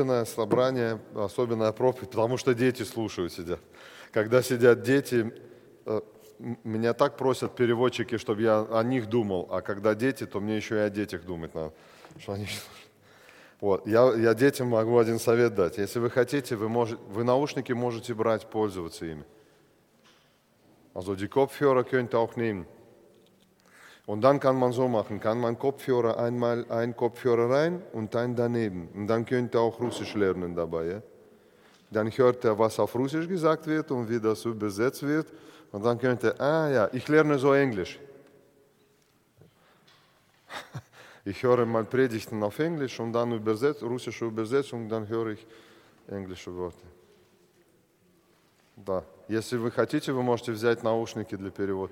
Особенное собрание, особенная проповедь, потому что дети слушают, сидят. Когда сидят дети, э, меня так просят переводчики, чтобы я о них думал, а когда дети, то мне еще и о детях думать надо, что они Вот. Я, я детям могу один совет дать. Если вы хотите, вы, можете, вы наушники можете брать, пользоваться ими. Also die Kopfhörer könnt auch nehmen. Und dann kann man so machen, kann man Kopfhörer einmal ein Kopfhörer rein und ein daneben. Und dann könnt ihr auch Russisch lernen dabei. Ja? Dann hört er, was auf Russisch gesagt wird und wie das übersetzt wird. Und dann könnt ihr, ah ja, ich lerne so Englisch. Ich höre mal Predigten auf Englisch und dann übersetzt, russische Übersetzung, dann höre ich englische Worte. Да. Если вы хотите, вы можете взять наушники для перевода.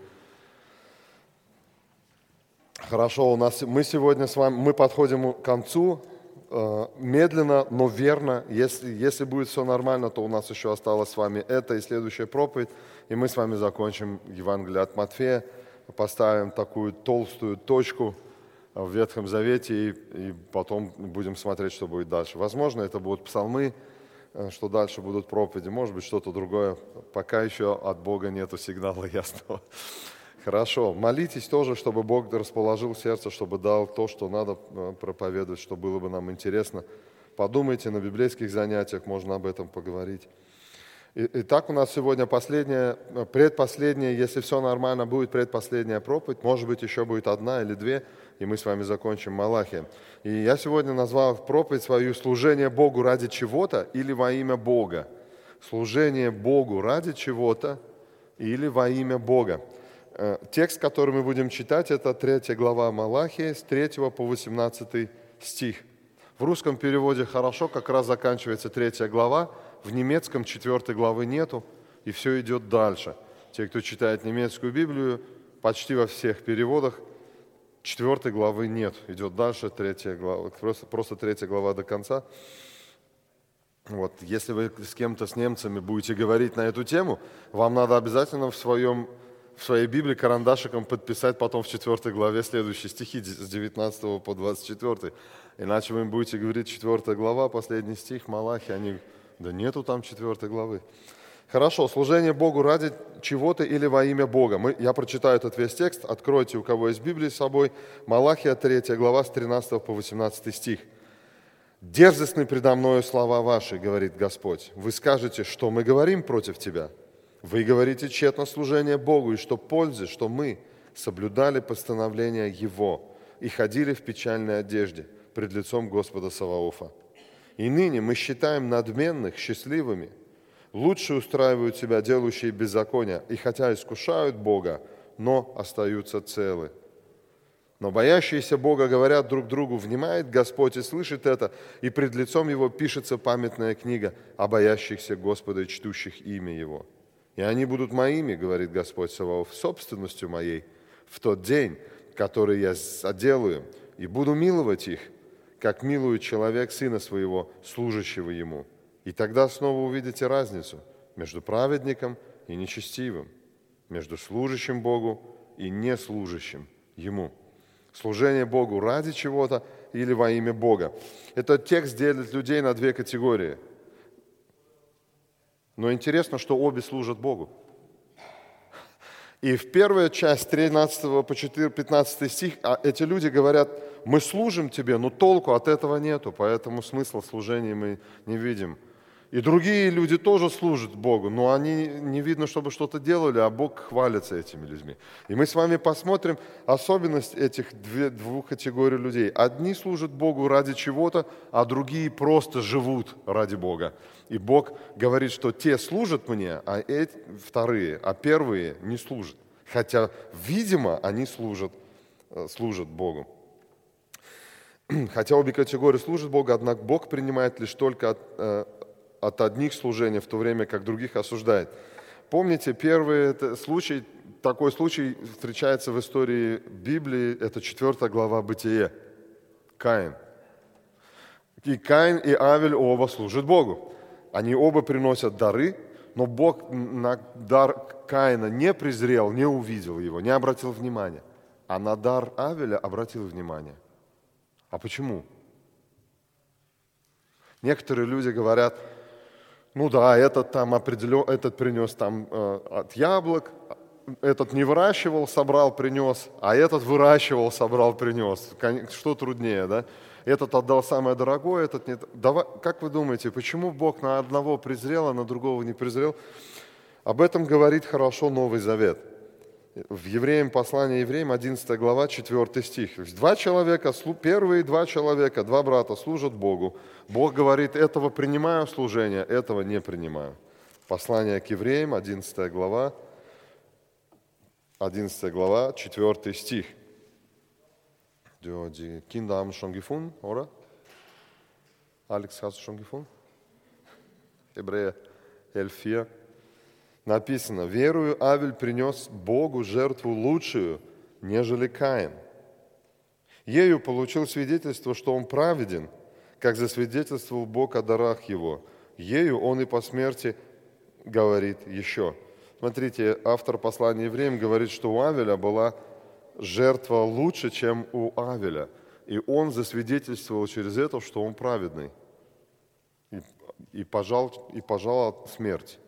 Хорошо, у нас, мы сегодня с вами, мы подходим к концу, э, медленно, но верно. Если, если будет все нормально, то у нас еще осталось с вами это и следующая проповедь, и мы с вами закончим Евангелие от Матфея, поставим такую толстую точку в Ветхом Завете, и, и потом будем смотреть, что будет дальше. Возможно, это будут псалмы, э, что дальше будут проповеди, может быть, что-то другое. Пока еще от Бога нету сигнала ясного. Хорошо. Молитесь тоже, чтобы Бог расположил сердце, чтобы дал то, что надо э, проповедовать, что было бы нам интересно. Подумайте, на библейских занятиях можно об этом поговорить. Итак, у нас сегодня последняя, э, предпоследняя, если все нормально, будет предпоследняя проповедь. Может быть, еще будет одна или две, и мы с вами закончим Малахия. И я сегодня назвал проповедь свою «Служение Богу ради чего-то или во имя Бога». Служение Богу ради чего-то или во имя Бога. Э, текст, который мы будем читать, это 3 глава Малахии с 3 по 18 стих. В русском переводе хорошо, как раз заканчивается 3 глава, в немецком 4 главы нету, и все идет дальше. Те, кто читает немецкую Библию, почти во всех переводах 4 главы нет, идет дальше 3 глава, просто, просто 3 глава до конца. Вот, если вы с кем-то, с немцами будете говорить на эту тему, вам надо обязательно в своем в своей Библии карандашиком подписать потом в 4 главе следующие стихи с 19 по 24. Иначе вы им будете говорить 4 глава, последний стих, Малахи, они, да нету там 4 главы. Хорошо, служение Богу ради чего-то или во имя Бога. Мы, я прочитаю этот весь текст, откройте, у кого есть Библия с собой. Малахия 3 глава с 13 по 18 стих. «Дерзостны предо мною слова ваши, говорит Господь. Вы скажете, что мы говорим против тебя?» Вы говорите тщетно служение Богу, и что пользы, что мы соблюдали постановления Его и ходили в печальной одежде пред лицом Господа Саваофа. И ныне мы считаем надменных счастливыми, лучше устраивают себя делающие беззакония, и хотя искушают Бога, но остаются целы. Но боящиеся Бога говорят друг другу, внимает Господь и слышит это, и пред лицом Его пишется памятная книга о боящихся Господа и чтущих имя Его. И они будут моими, говорит Господь Саваоф, собственностью моей в тот день, который я оделаю, и буду миловать их, как милует человек сына своего, служащего ему. И тогда снова увидите разницу между праведником и нечестивым, между служащим Богу и неслужащим Ему. Служение Богу ради чего-то или во имя Бога. Этот текст делит людей на две категории – но интересно, что обе служат Богу. И в первую часть 13 по 4, 15 стих а эти люди говорят, мы служим тебе, но толку от этого нету, поэтому смысла служения мы не видим. И другие люди тоже служат Богу, но они не видно, чтобы что-то делали, а Бог хвалится этими людьми. И мы с вами посмотрим особенность этих двух категорий людей. Одни служат Богу ради чего-то, а другие просто живут ради Бога. И Бог говорит, что те служат мне, а эти вторые, а первые не служат. Хотя, видимо, они служат, э, служат Богу. Хотя обе категории служат Богу, однако Бог принимает лишь только от, э, от одних служений, в то время как других осуждает. Помните, первый случай, такой случай встречается в истории Библии, это 4 глава Бытие. Каин. И Каин и Авель оба служат Богу. Они оба приносят дары, но Бог на дар Каина не презрел, не увидел его, не обратил внимания. А на дар Авеля обратил внимание. А почему? Некоторые люди говорят, ну да, этот там определен, этот принес там э, от яблок, этот не выращивал, собрал, принес, а этот выращивал, собрал, принес. Что труднее, да? Этот отдал самое дорогое, этот нет. Давай, как вы думаете, почему Бог на одного презрел, а на другого не презрел? Об этом говорит хорошо Новый Завет. В Евреям, послание Евреям, 11 глава, 4 стих. Два человека, первые два человека, два брата служат Богу. Бог говорит, этого принимаю служение, этого не принимаю. Послание к Евреям, 11 глава, 11 глава, 4 стих. Die Kinder haben schon gefunden, oder? Alex, hast du schon gefunden? Hebräer 11.4. Написано, верую, Авель принес Богу жертву лучшую, нежели Каин. Ею получил свидетельство, что он праведен, как засвидетельствовал Бог о дарах его. Ею он и по смерти говорит еще. Смотрите, автор послания евреям говорит, что у Авеля была жертва лучше, чем у Авеля. И он засвидетельствовал через это, что он праведный. И, и, пожал, и пожал смерть.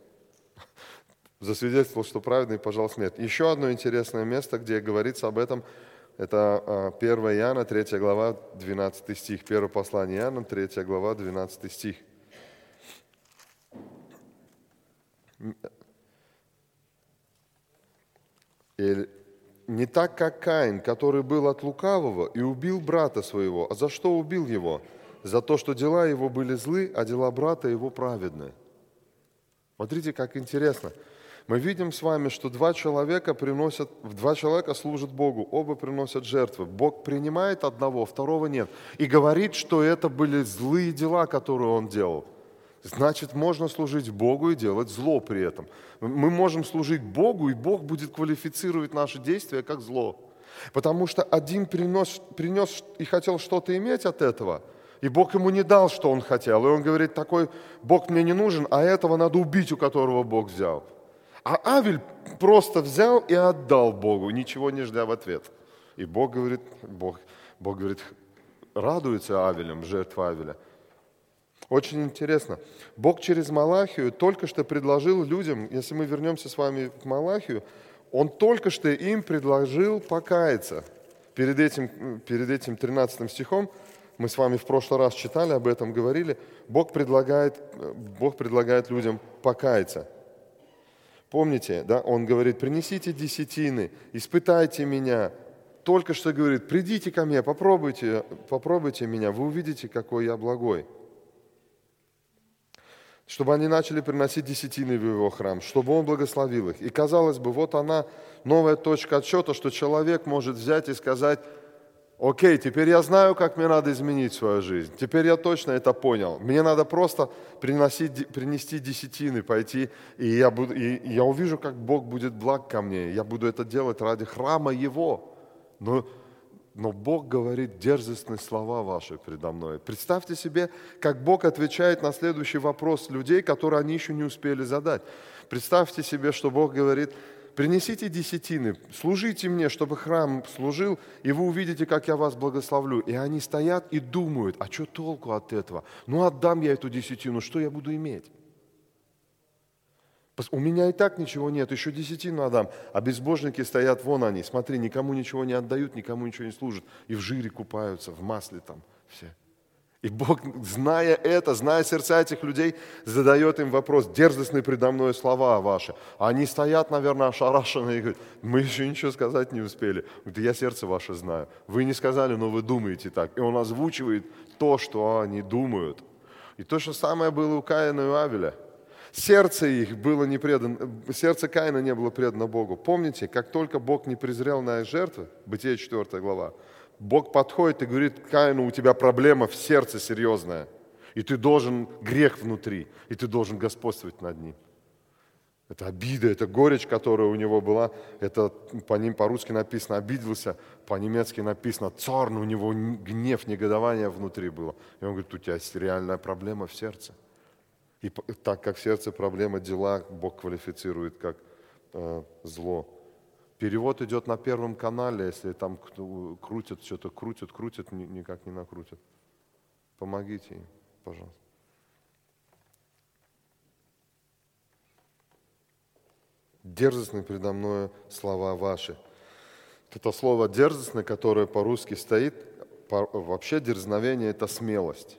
Засвидетельствовал, что праведный, и пожал смерть. Еще одно интересное место, где говорится об этом, это 1 а, Иоанна, 3 глава, 12 стих. Первое послание Иоанна, 3 глава, 12 стих. И не так, как Каин, который был от лукавого и убил брата своего. А за что убил его? За то, что дела его были злы, а дела брата его праведны. Смотрите, как интересно. Мы видим с вами, что два человека приносят, два человека служат Богу, оба приносят жертвы. Бог принимает одного, второго нет. И говорит, что это были злые дела, которые он делал. Значит, можно служить Богу и делать зло при этом. Мы можем служить Богу, и Бог будет квалифицировать наши действия как зло. Потому что один принес, принес и хотел что-то иметь от этого, и Бог ему не дал, что он хотел. И он говорит, такой Бог мне не нужен, а этого надо убить, у которого Бог взял. А Авель просто взял и отдал Богу, ничего не ждя в ответ. И Бог говорит, Бог, Бог говорит, радуется Авелем, жертва Авеля – очень интересно. Бог через Малахию только что предложил людям, если мы вернемся с вами к Малахию, Он только что им предложил покаяться. Перед этим, перед этим 13 стихом, мы с вами в прошлый раз читали, об этом говорили, Бог предлагает, Бог предлагает людям покаяться. Помните, да, Он говорит, принесите десятины, испытайте меня. Только что говорит, придите ко мне, попробуйте, попробуйте меня, вы увидите, какой я благой чтобы они начали приносить десятины в его храм, чтобы он благословил их. И казалось бы, вот она, новая точка отсчета, что человек может взять и сказать, окей, теперь я знаю, как мне надо изменить свою жизнь, теперь я точно это понял. Мне надо просто приносить, принести десятины, пойти, и я, буду, и я увижу, как Бог будет благ ко мне, я буду это делать ради храма Его. Но но Бог говорит дерзостные слова ваши предо мной. Представьте себе, как Бог отвечает на следующий вопрос людей, которые они еще не успели задать. Представьте себе, что Бог говорит, принесите десятины, служите мне, чтобы храм служил, и вы увидите, как я вас благословлю. И они стоят и думают, а что толку от этого? Ну отдам я эту десятину, что я буду иметь? У меня и так ничего нет, еще десятину отдам. А безбожники стоят, вон они, смотри, никому ничего не отдают, никому ничего не служат. И в жире купаются, в масле там все. И Бог, зная это, зная сердца этих людей, задает им вопрос, дерзостные предо мной слова ваши. Они стоят, наверное, ошарашенные и говорят, мы еще ничего сказать не успели. Да я сердце ваше знаю. Вы не сказали, но вы думаете так. И он озвучивает то, что они думают. И то же самое было у Каина и у Авеля – Сердце их было не предано, сердце Каина не было предано Богу. Помните, как только Бог не презрел на жертвы, Бытие 4 глава, Бог подходит и говорит, Каину, у тебя проблема в сердце серьезная, и ты должен грех внутри, и ты должен господствовать над ним. Это обида, это горечь, которая у него была. Это по ним по-русски написано «обиделся», по-немецки написано «цорн», у него гнев, негодование внутри было. И он говорит, у тебя реальная проблема в сердце. И так как в сердце проблема дела, Бог квалифицирует как э, зло. Перевод идет на первом канале, если там крутят что-то, крутят, крутят, никак не накрутят. Помогите им, пожалуйста. Дерзостны предо мною слова ваши. Это слово дерзостно, которое по-русски стоит, вообще дерзновение – это смелость.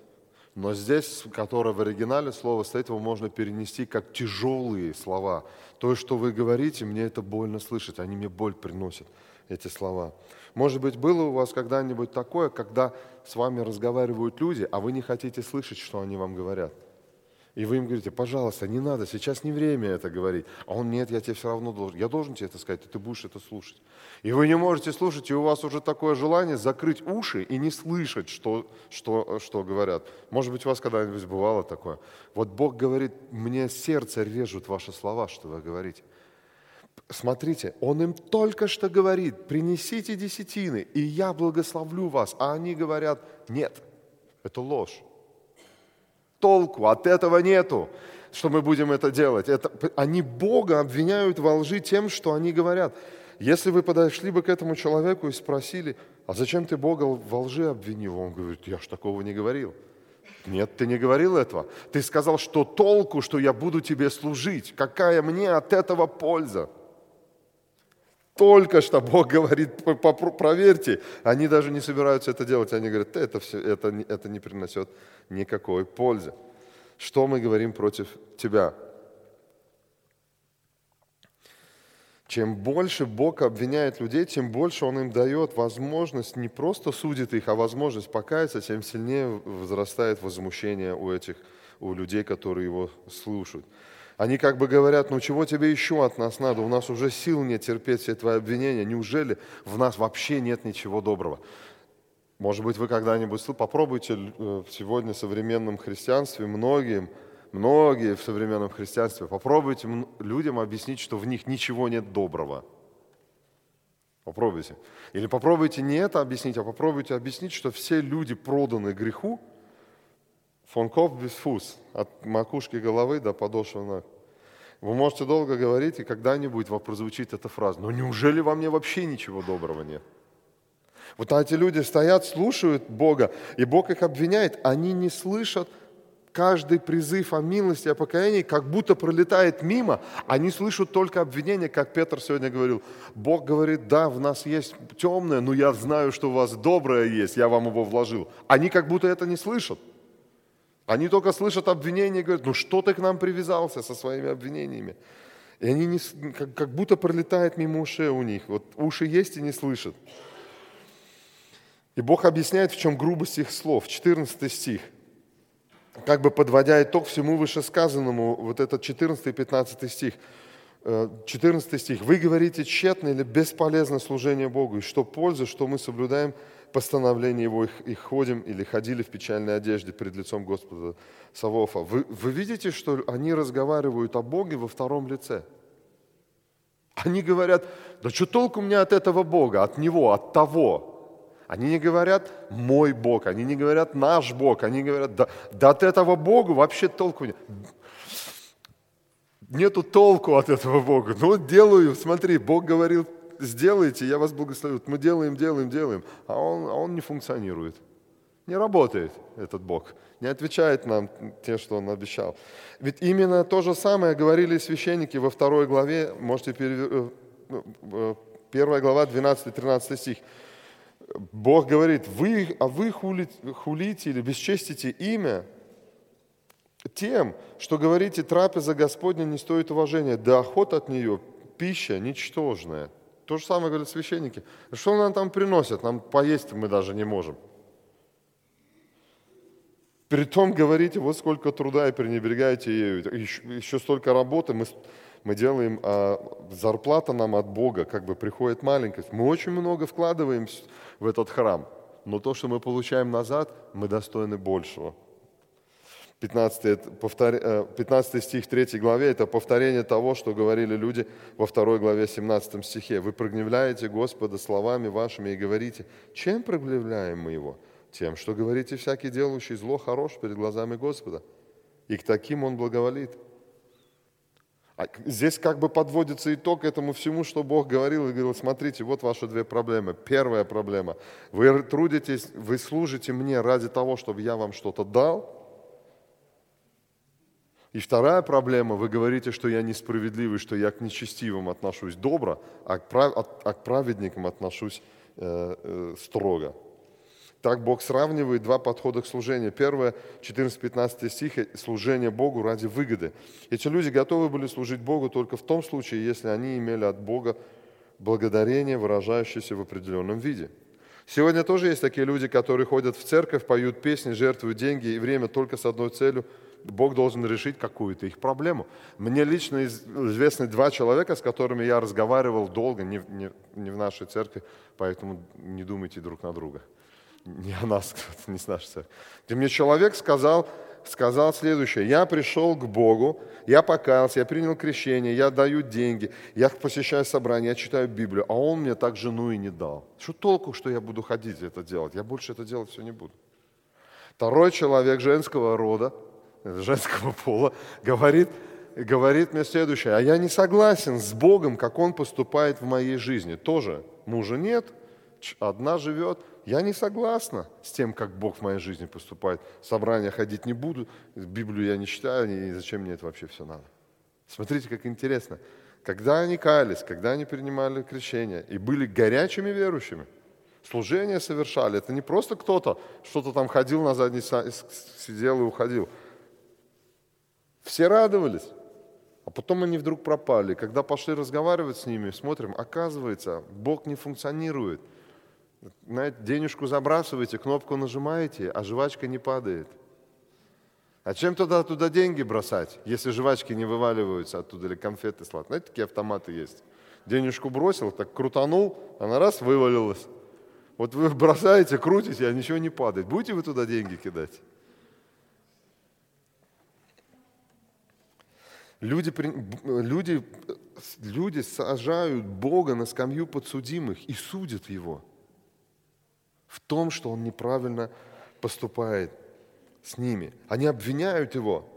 Но здесь, которое в оригинале слово стоит, его можно перенести как тяжелые слова. То, что вы говорите, мне это больно слышать, они мне боль приносят, эти слова. Может быть, было у вас когда-нибудь такое, когда с вами разговаривают люди, а вы не хотите слышать, что они вам говорят – и вы им говорите, пожалуйста, не надо, сейчас не время это говорить. А он, нет, я тебе все равно должен. Я должен тебе это сказать, ты будешь это слушать. И вы не можете слушать, и у вас уже такое желание закрыть уши и не слышать, что, что, что говорят. Может быть, у вас когда-нибудь бывало такое. Вот Бог говорит, мне сердце режут ваши слова, что вы говорите. Смотрите, Он им только что говорит, принесите десятины, и я благословлю вас. А они говорят, нет, это ложь толку, от этого нету, что мы будем это делать. Это, они Бога обвиняют во лжи тем, что они говорят. Если вы подошли бы к этому человеку и спросили, а зачем ты Бога во лжи обвинил? Он говорит, я ж такого не говорил. Нет, ты не говорил этого. Ты сказал, что толку, что я буду тебе служить. Какая мне от этого польза? Только что Бог говорит, проверьте. Они даже не собираются это делать. Они говорят, это, все, это, это не принесет никакой пользы. Что мы говорим против тебя? Чем больше Бог обвиняет людей, тем больше Он им дает возможность, не просто судит их, а возможность покаяться, тем сильнее возрастает возмущение у этих, у людей, которые его слушают. Они как бы говорят, ну чего тебе еще от нас надо? У нас уже сил нет терпеть все твои обвинения. Неужели в нас вообще нет ничего доброго? Может быть, вы когда-нибудь попробуйте э, сегодня в современном христианстве многим, многие в современном христианстве, попробуйте людям объяснить, что в них ничего нет доброго. Попробуйте. Или попробуйте не это объяснить, а попробуйте объяснить, что все люди проданы греху, Фон Коп без фус, от макушки головы до подошвы ног. Вы можете долго говорить, и когда-нибудь прозвучит эта фраза. Но неужели во мне вообще ничего доброго нет? Вот эти люди стоят, слушают Бога, и Бог их обвиняет. Они не слышат каждый призыв о милости, о покаянии, как будто пролетает мимо. Они слышат только обвинения, как Петр сегодня говорил. Бог говорит, да, в нас есть темное, но я знаю, что у вас доброе есть, я вам его вложил. Они как будто это не слышат. Они только слышат обвинения и говорят, ну что ты к нам привязался со своими обвинениями? И они не, как, как будто пролетает мимо ушей у них. Вот уши есть и не слышат. И Бог объясняет, в чем грубость их слов. 14 стих. Как бы подводя итог всему вышесказанному, вот этот 14 и 15 стих. 14 э, стих. «Вы говорите тщетно или бесполезно служение Богу, и что польза, что мы соблюдаем постановление его и ходим или ходили в печальной одежде перед лицом Господа Савофа. Вы, вы видите, что они разговаривают о Боге во втором лице? Они говорят, да что толку меня от этого Бога, от Него, от того? Они не говорят «мой Бог», они не говорят «наш Бог», они говорят «да, да от этого Бога вообще толку нет». Нету толку от этого Бога. Ну, делаю, смотри, Бог говорил сделайте, я вас благословлю. Мы делаем, делаем, делаем, а он, а он не функционирует. Не работает этот Бог, не отвечает нам те, что Он обещал. Ведь именно то же самое говорили священники во второй главе, можете э, э, э, первая глава, 12-13 стих. Бог говорит, вы, а вы хулите, хулите или бесчестите имя тем, что говорите, трапеза Господня не стоит уважения, да охот от нее пища ничтожная – то же самое говорят священники. Что нам там приносят? Нам поесть мы даже не можем. Притом говорите, вот сколько труда и пренебрегаете ею. Еще, еще столько работы мы, мы делаем, а зарплата нам от Бога как бы приходит маленькая. Мы очень много вкладываем в этот храм, но то, что мы получаем назад, мы достойны большего. 15, повтор... 15 э, стих 3 главе – это повторение того, что говорили люди во 2 главе 17 стихе. «Вы прогневляете Господа словами вашими и говорите, чем прогневляем мы Его? Тем, что говорите, всякий делающий зло хорош перед глазами Господа, и к таким Он благоволит». А здесь как бы подводится итог этому всему, что Бог говорил и говорил, смотрите, вот ваши две проблемы. Первая проблема – вы трудитесь, вы служите мне ради того, чтобы я вам что-то дал – И вторая проблема, вы говорите, что я несправедливый, что я к нечестивым отношусь добро, а к, прав, а к праведникам отношусь э, э, строго. Так Бог сравнивает два подхода к служению. Первое, 14-15 стих, служение Богу ради выгоды. Эти люди готовы были служить Богу только в том случае, если они имели от Бога благодарение, выражающееся в определенном виде. Сегодня тоже есть такие люди, которые ходят в церковь, поют песни, жертвуют деньги и время только с одной целью – Бог должен решить какую-то их проблему. Мне лично известны два человека, с которыми я разговаривал долго, не, не, не в нашей церкви, поэтому не думайте друг на друга. Не о нас, не с нашей церкви. Где мне человек сказал, сказал следующее. Я пришел к Богу, я покаялся, я принял крещение, я даю деньги, я посещаю собрания, я читаю Библию, а он мне так жену и не дал. Что толку, что я буду ходить это делать? Я больше это делать все не буду. Второй человек женского рода, женского пола, говорит, говорит мне следующее. А я не согласен с Богом, как Он поступает в моей жизни. Тоже мужа нет, одна живет. Я не согласна с тем, как Бог в моей жизни поступает. В собрания ходить не буду, Библию я не читаю, и зачем мне это вообще все надо. Смотрите, как интересно. Когда они каялись, когда они принимали крещение и были горячими верующими, служение совершали, это не просто кто-то что-то там ходил на задней сидел и уходил – все радовались. А потом они вдруг пропали. Когда пошли разговаривать с ними, смотрим, оказывается, Бог не функционирует. Знаете, денежку забрасываете, кнопку нажимаете, а жвачка не падает. А чем туда туда деньги бросать, если жвачки не вываливаются оттуда или конфеты сладкие? Знаете, такие автоматы есть. Денежку бросил, так крутанул, она раз вывалилась. Вот вы бросаете, крутите, а ничего не падает. Будете вы туда деньги кидать? Люди, люди, люди сажают Бога на скамью подсудимых и судят Его в том, что Он неправильно поступает с ними. Они обвиняют Его.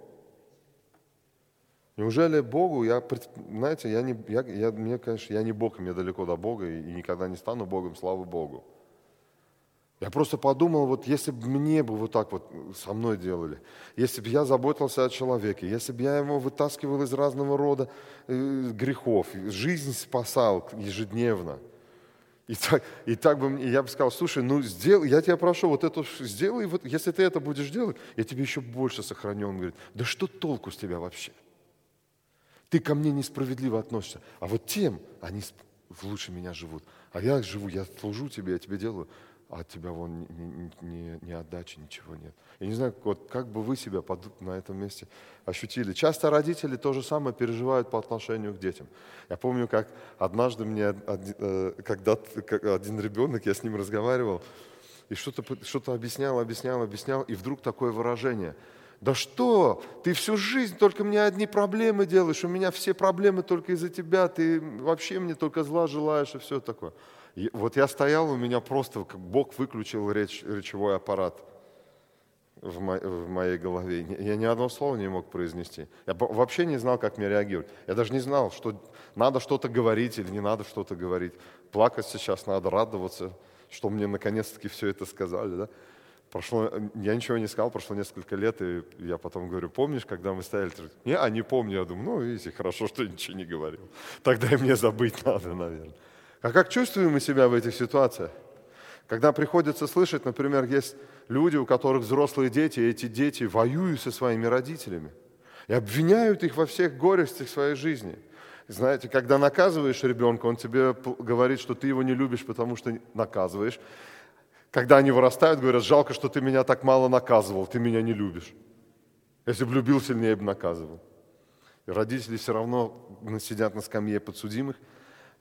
Неужели Богу, я, знаете, я не, я, я, мне, конечно, я не Бог, мне далеко до Бога, и никогда не стану Богом, слава Богу. Я просто подумал, вот если бы мне бы вот так вот со мной делали, если бы я заботился о человеке, если бы я его вытаскивал из разного рода э, грехов, жизнь спасал ежедневно, и так, и так бы я бы сказал, слушай, ну сделай, я тебя прошу, вот это сделай, вот, если ты это будешь делать, я тебе еще больше сохраню. Он говорит, да что толку с тебя вообще? Ты ко мне несправедливо относишься, а вот тем они лучше меня живут. А я живу, я служу тебе, я тебе делаю а от тебя вон ни, ни, ни, ни отдачи, ничего нет. Я не знаю, вот как бы вы себя под, на этом месте ощутили. Часто родители то же самое переживают по отношению к детям. Я помню, как однажды мне один, э, когда один ребенок, я с ним разговаривал, и что-то что объяснял, объяснял, объяснял, и вдруг такое выражение. Да что, ты всю жизнь только мне одни проблемы делаешь, у меня все проблемы только из-за тебя, ты вообще мне только зла желаешь и все такое. Вот я стоял, у меня просто Бог выключил речь, речевой аппарат в, мо, в моей голове. Я ни одного слова не мог произнести. Я вообще не знал, как мне реагировать. Я даже не знал, что надо что-то говорить или не надо что-то говорить. Плакать сейчас надо, радоваться, что мне наконец-таки все это сказали. Да? Прошло, я ничего не сказал, прошло несколько лет, и я потом говорю, помнишь, когда мы стояли? Не, а не помню. Я думаю, ну, видите, хорошо, что ничего не говорил. Тогда и мне забыть надо, наверное. А как чувствуем мы себя в этих ситуациях? Когда приходится слышать, например, есть люди, у которых взрослые дети, и эти дети воюют со своими родителями и обвиняют их во всех горестях своей жизни. Знаете, когда наказываешь ребенка, он тебе говорит, что ты его не любишь, потому что наказываешь. Когда они вырастают, говорят, жалко, что ты меня так мало наказывал, ты меня не любишь. Если бы любил, сильнее бы наказывал. И родители все равно сидят на скамье подсудимых,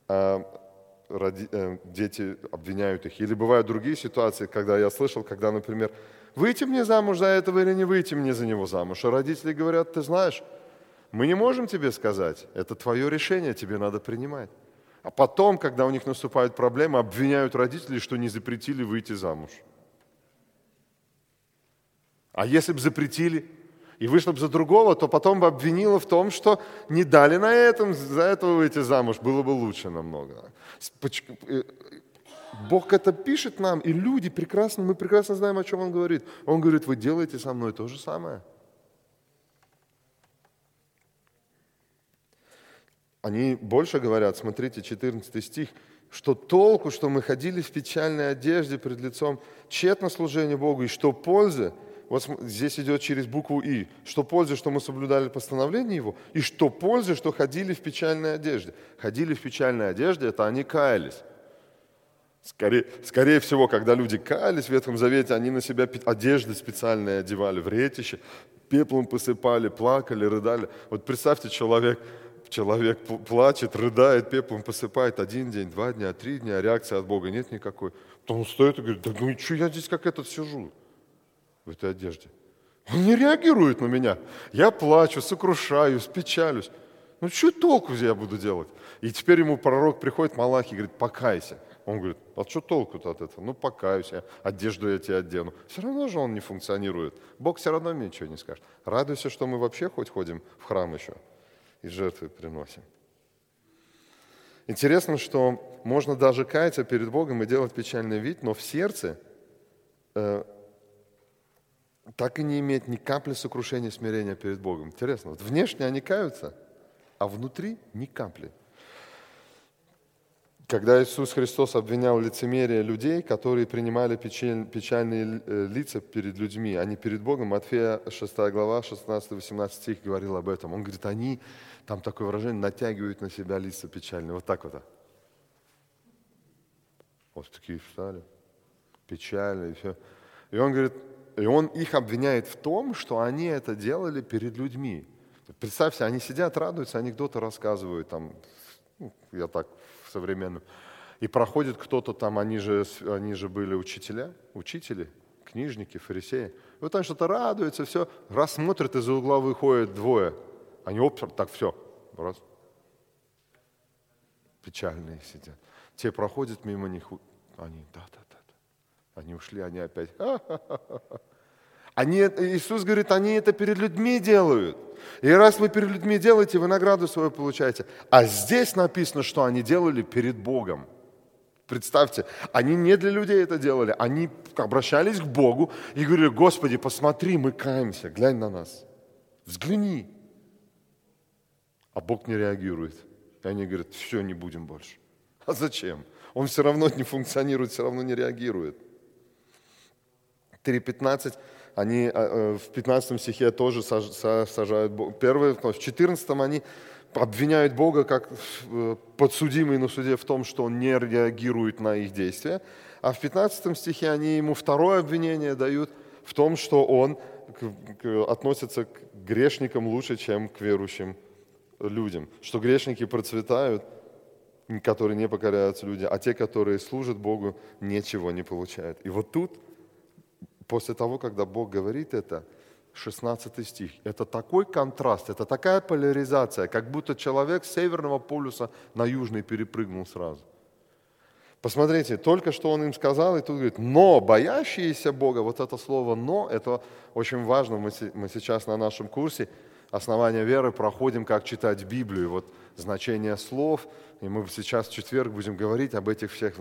а роди, э, дети обвиняют их. Или бывают другие ситуации, когда я слышал, когда, например, выйти мне замуж за этого или не выйти мне за него замуж. А родители говорят, ты знаешь, мы не можем тебе сказать, это твое решение, тебе надо принимать. А потом, когда у них наступают проблемы, обвиняют родителей, что не запретили выйти замуж. А если бы запретили, и вышла бы за другого, то потом бы обвинила в том, что не дали на этом, за этого выйти замуж, было бы лучше намного. Э, Бог это пишет нам, и люди прекрасно, мы прекрасно знаем, о чем Он говорит. Он говорит, вы делаете со мной то же самое. Они больше говорят, смотрите, 14 стих, что толку, что мы ходили в печальной одежде пред лицом, тщетно служение Богу, и что пользы – вот здесь идет через букву «и», что пользы, что мы соблюдали постановление Его, и что пользы, что ходили в печальной одежде. Ходили в печальной одежде, это они каялись. Скорее, скорее всего, когда люди каялись в Ветхом Завете, они на себя одежды специальные одевали, в ретище, пеплом посыпали, плакали, рыдали. Вот представьте, человек, человек плачет, рыдает, пеплом посыпает один день, два дня, три дня, реакции от Бога нет никакой. Потом он стоит и говорит, да ну и что я здесь как этот сижу в этой одежде? Он не реагирует на меня. Я плачу, сокрушаюсь, печалюсь. Ну что толку я буду делать? И теперь ему пророк приходит, Малахи, говорит, покайся. Он говорит, а что толку-то от этого? Ну, покаюсь я, одежду я тебе одену. Все равно же он не функционирует. Бог все равно мне ничего не скажет. Радуйся, что мы вообще хоть ходим в храм еще и жертвы приносим. Интересно, что можно даже каяться перед Богом и делать печальный вид, но в сердце э, так и не иметь ни капли сокрушения, смирения перед Богом. Интересно, вот внешне они каются, а внутри ни капли – когда Иисус Христос обвинял лицемерие людей, которые принимали печальные э, лица перед людьми, а не перед Богом, Матфея 6 глава, 16-18 стих говорил об этом. Он говорит, они, там такое выражение, натягивают на себя лица печальные. Вот так вот. Вот такие встали, печальные, и все. И он говорит, и он их обвиняет в том, что они это делали перед людьми. Представьте, они сидят, радуются, анекдоты рассказывают, там, ну, я так современным. И проходит кто-то там, они же, они же были учителя, учители, книжники, фарисеи. Вот там что-то радуется, все. Раз смотрят, из-за угла выходит двое. Они оп, так все. Раз. Печальные сидят. Те проходят мимо них, они, да-да-да. Они ушли, они опять. Они, Иисус говорит, они это перед людьми делают. И раз вы перед людьми делаете, вы награду свою получаете. А здесь написано, что они делали перед Богом. Представьте, они не для людей это делали, они обращались к Богу и говорили, Господи, посмотри, мы каемся, глянь на нас, взгляни. А Бог не реагирует. И они говорят, все, не будем больше. А зачем? Он все равно не функционирует, все равно не реагирует. 3.15 они а, э, в 15 стихе тоже сажают Бога. Первое, в 14 они обвиняют Бога как э, подсудимый на суде в том, что он не реагирует на их действия. А в 15 стихе они ему второе обвинение дают в том, что он относится к грешникам лучше, чем к верующим людям. Что грешники процветают, которые не покоряются люди, а те, которые служат Богу, ничего не получают. И вот тут после того, когда Бог говорит это, 16 стих, это такой контраст, это такая поляризация, как будто человек с северного полюса на южный перепрыгнул сразу. Посмотрите, только что он им сказал, и тут говорит, но боящиеся Бога, вот это слово «но», это очень важно, мы, сейчас на нашем курсе основания веры проходим, как читать Библию, вот значение слов, и мы сейчас в четверг будем говорить об этих всех,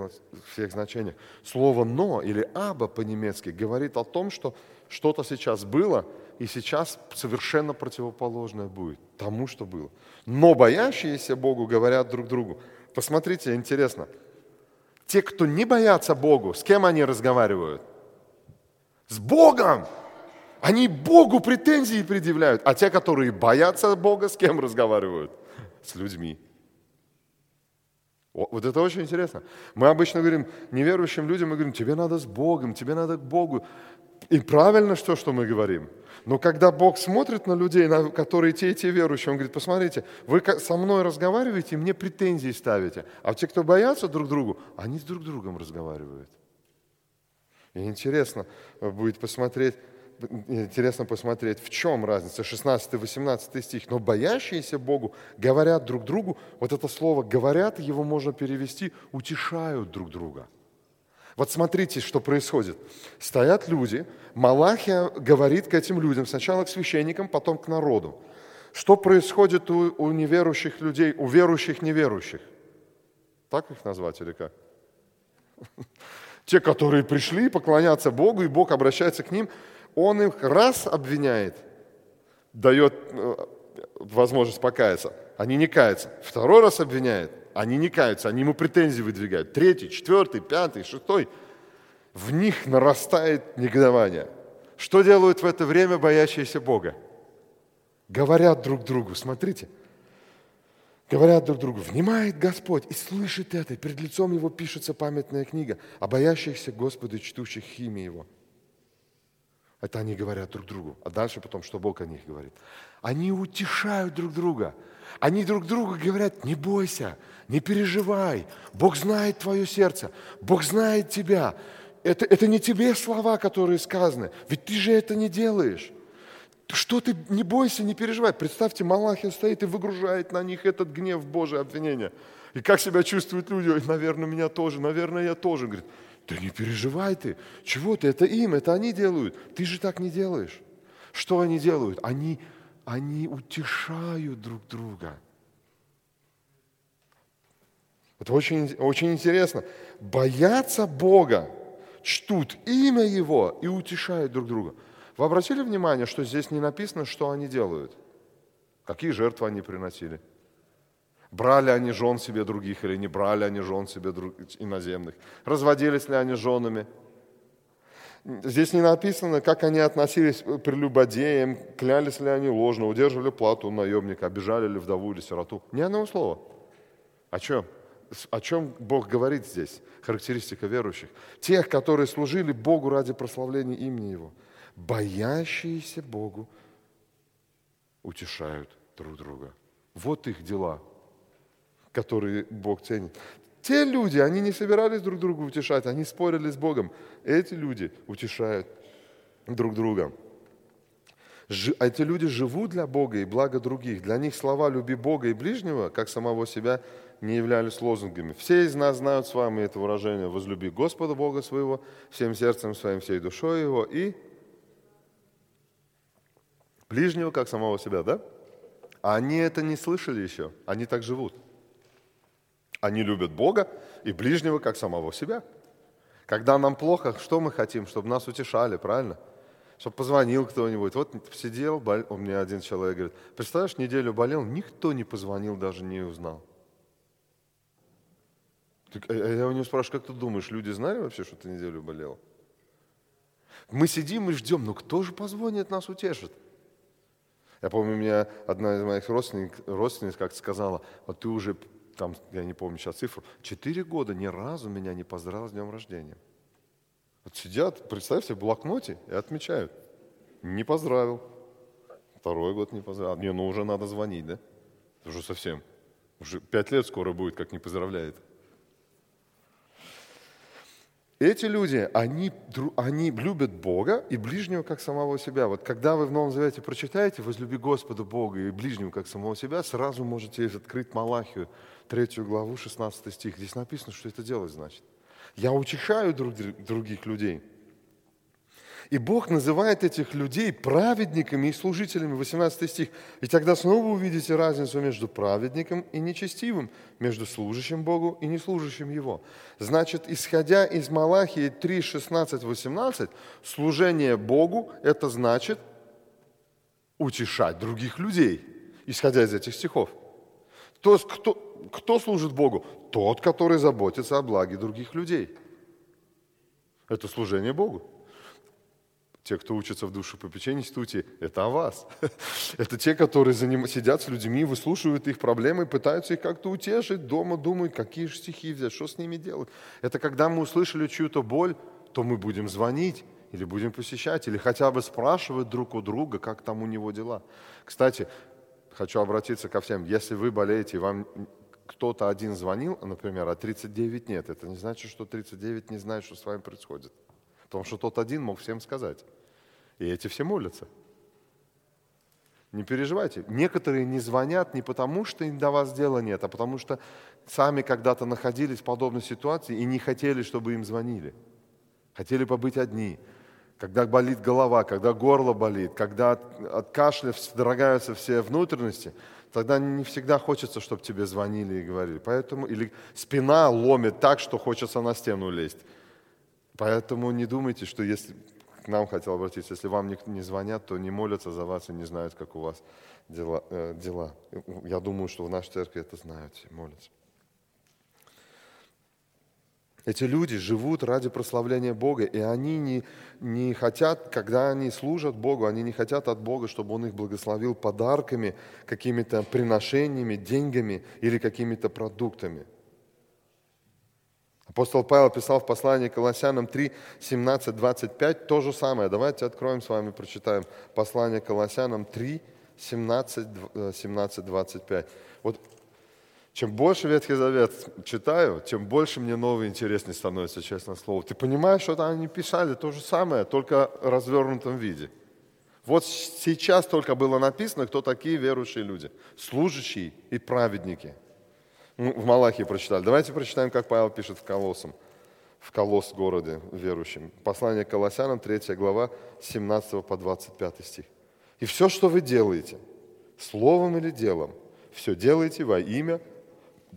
всех значениях. Слово «но» или «аба» по-немецки говорит о том, что что-то сейчас было, и сейчас совершенно противоположное будет тому, что было. Но боящиеся Богу говорят друг другу. Посмотрите, интересно. Те, кто не боятся Богу, с кем они разговаривают? С Богом! Они Богу претензии предъявляют. А те, которые боятся Бога, с кем разговаривают? С людьми. Вот это очень интересно. Мы обычно говорим неверующим людям, мы говорим, тебе надо с Богом, тебе надо к Богу. И правильно что, что мы говорим. Но когда Бог смотрит на людей, на которые те и те верующие, Он говорит, посмотрите, вы со мной разговариваете, мне претензии ставите. А те, кто боятся друг другу, они с друг другом разговаривают. И интересно будет посмотреть, интересно посмотреть, в чем разница, 16-18 стих. Но боящиеся Богу говорят друг другу, вот это слово «говорят», его можно перевести «утешают друг друга». Вот смотрите, что происходит. Стоят люди, Малахия говорит к этим людям, сначала к священникам, потом к народу. Что происходит у, у неверующих людей, у верующих неверующих? Так их назвать или как? Те, которые пришли поклоняться Богу, и Бог обращается к ним – он их раз обвиняет, дает, э, возможность покаяться. Они не каются. Второй раз обвиняет. Они не каются, они ему претензии выдвигают. Третий, четвертый, пятый, шестой. В них нарастает негодование. Что делают в это время боящиеся Бога? Говорят друг другу, смотрите, говорят друг другу, внимает Господь и слышит это, перед лицом Его пишется памятная книга о боящихся Господа чтущих имя Его. Это они говорят друг другу. А дальше потом, что Бог о них говорит. Они утешают друг друга. Они друг другу говорят, не бойся, не переживай. Бог знает твое сердце. Бог знает тебя. Это, это не тебе слова, которые сказаны. Ведь ты же это не делаешь. Что ты, не бойся, не переживай. Представьте, Малахия стоит и выгружает на них этот гнев Божий обвинения. И как себя чувствуют люди? Наверное, меня тоже, наверное, я тоже. Говорит, да не переживай ты. Чего ты? Это им, это они делают. Ты же так не делаешь. Что они делают? Они, они утешают друг друга. Это очень, очень интересно. Боятся Бога, чтут имя Его и утешают друг друга. Вы обратили внимание, что здесь не написано, что они делают? Какие жертвы они приносили? Брали они жен себе других или не брали они жен себе друг, иноземных? Разводились ли они женами? Здесь не написано, как они относились к прелюбодеям, клялись ли они ложно, удерживали плату наемника, обижали ли вдову или сироту. Ни одного слова. О чем? О чем Бог говорит здесь? Характеристика верующих. Тех, которые служили Богу ради прославления имени Его – боящиеся Богу утешают друг друга. Вот их дела, которые Бог ценит. Те люди, они не собирались друг друга утешать, они спорили с Богом. Эти люди утешают друг друга. Эти люди живут для Бога и блага других. Для них слова «люби Бога и ближнего», как самого себя, не являлись лозунгами. Все из нас знают с вами это выражение «возлюби Господа Бога своего всем сердцем своим, всей душой его» и Ближнего, как самого себя, да? А они это не слышали еще, они так живут. Они любят Бога и ближнего, как самого себя. Когда нам плохо, что мы хотим? Чтобы нас утешали, правильно? Чтобы позвонил кто-нибудь. Вот сидел, бол... у меня один человек говорит, представляешь, неделю болел, никто не позвонил, даже не узнал. А я у него спрашиваю, как ты думаешь, люди знали вообще, что ты неделю болел? Мы сидим и ждем, ну кто же позвонит, нас утешит? Я помню, мне одна из моих родственниц, родственниц как-то сказала, вот ты уже, там, я не помню сейчас цифру, четыре года ни разу меня не поздравил с днем рождения. Вот сидят, представьте, в блокноте и отмечают. Не поздравил. Второй год не поздравил. Не, ну уже надо звонить, да? Уже совсем. Уже пять лет скоро будет, как не поздравляет. Эти люди, они, они любят Бога и ближнего как самого себя. Вот когда вы в Новом Завете прочитаете «Возлюби Господа Бога и ближнего как самого себя», сразу можете открыть Малахию, третью главу, 16 стих. Здесь написано, что это делать значит. Я утешаю друг, других людей – и Бог называет этих людей праведниками и служителями, 18 стих. И тогда снова увидите разницу между праведником и нечестивым, между служащим Богу и неслужащим Его. Значит, исходя из Малахии 3, 16, 18, служение Богу – это значит утешать других людей, исходя из этих стихов. То есть кто, кто служит Богу? Тот, который заботится о благе других людей. Это служение Богу. Те, кто учатся в душепопечении институте, это о вас. Это те, которые заним... сидят с людьми, выслушивают их проблемы, пытаются их как-то утешить, дома думают, какие же стихи взять, что с ними делать. Это когда мы услышали чью-то боль, то мы будем звонить, или будем посещать, или хотя бы спрашивать друг у друга, как там у него дела. Кстати, хочу обратиться ко всем. Если вы болеете, и вам кто-то один звонил, например, а 39 нет, это не значит, что 39 не знает, что с вами происходит. Потому что тот один мог всем сказать. И эти все молятся. Не переживайте. Некоторые не звонят не потому, что до вас дела нет, а потому что сами когда-то находились в подобной ситуации и не хотели, чтобы им звонили. Хотели побыть одни. Когда болит голова, когда горло болит, когда от, от кашля дорогаются все внутренности, тогда не всегда хочется, чтобы тебе звонили и говорили. Поэтому, или спина ломит так, что хочется на стену лезть. Поэтому не думайте, что если к нам хотел обратиться. Если вам не, не звонят, то не молятся за вас и не знают, как у вас дела. Э, дела. Я думаю, что в нашей церкви это знают молятся. Эти люди живут ради прославления Бога, и они не, не хотят, когда они служат Богу, они не хотят от Бога, чтобы Он их благословил подарками, какими-то приношениями, деньгами или какими-то продуктами. Апостол Павел писал в послании к Колоссянам 3, 17, 25 то же самое. Давайте откроем с вами, прочитаем послание к Колоссянам 3, 17, 17, 25. Вот чем больше Ветхий Завет читаю, тем больше мне новый интересный становится, честно слово. Ты понимаешь, что они писали то же самое, только в развернутом виде. Вот сейчас только было написано, кто такие верующие люди. Служащие и праведники. Ну, в Малахии прочитали. Давайте прочитаем, как Павел пишет в Колоссам, в Колосс городе верующим. Послание к Колоссянам, 3 глава, 17 по 25 стих. «И все, что вы делаете, словом или делом, все делайте во имя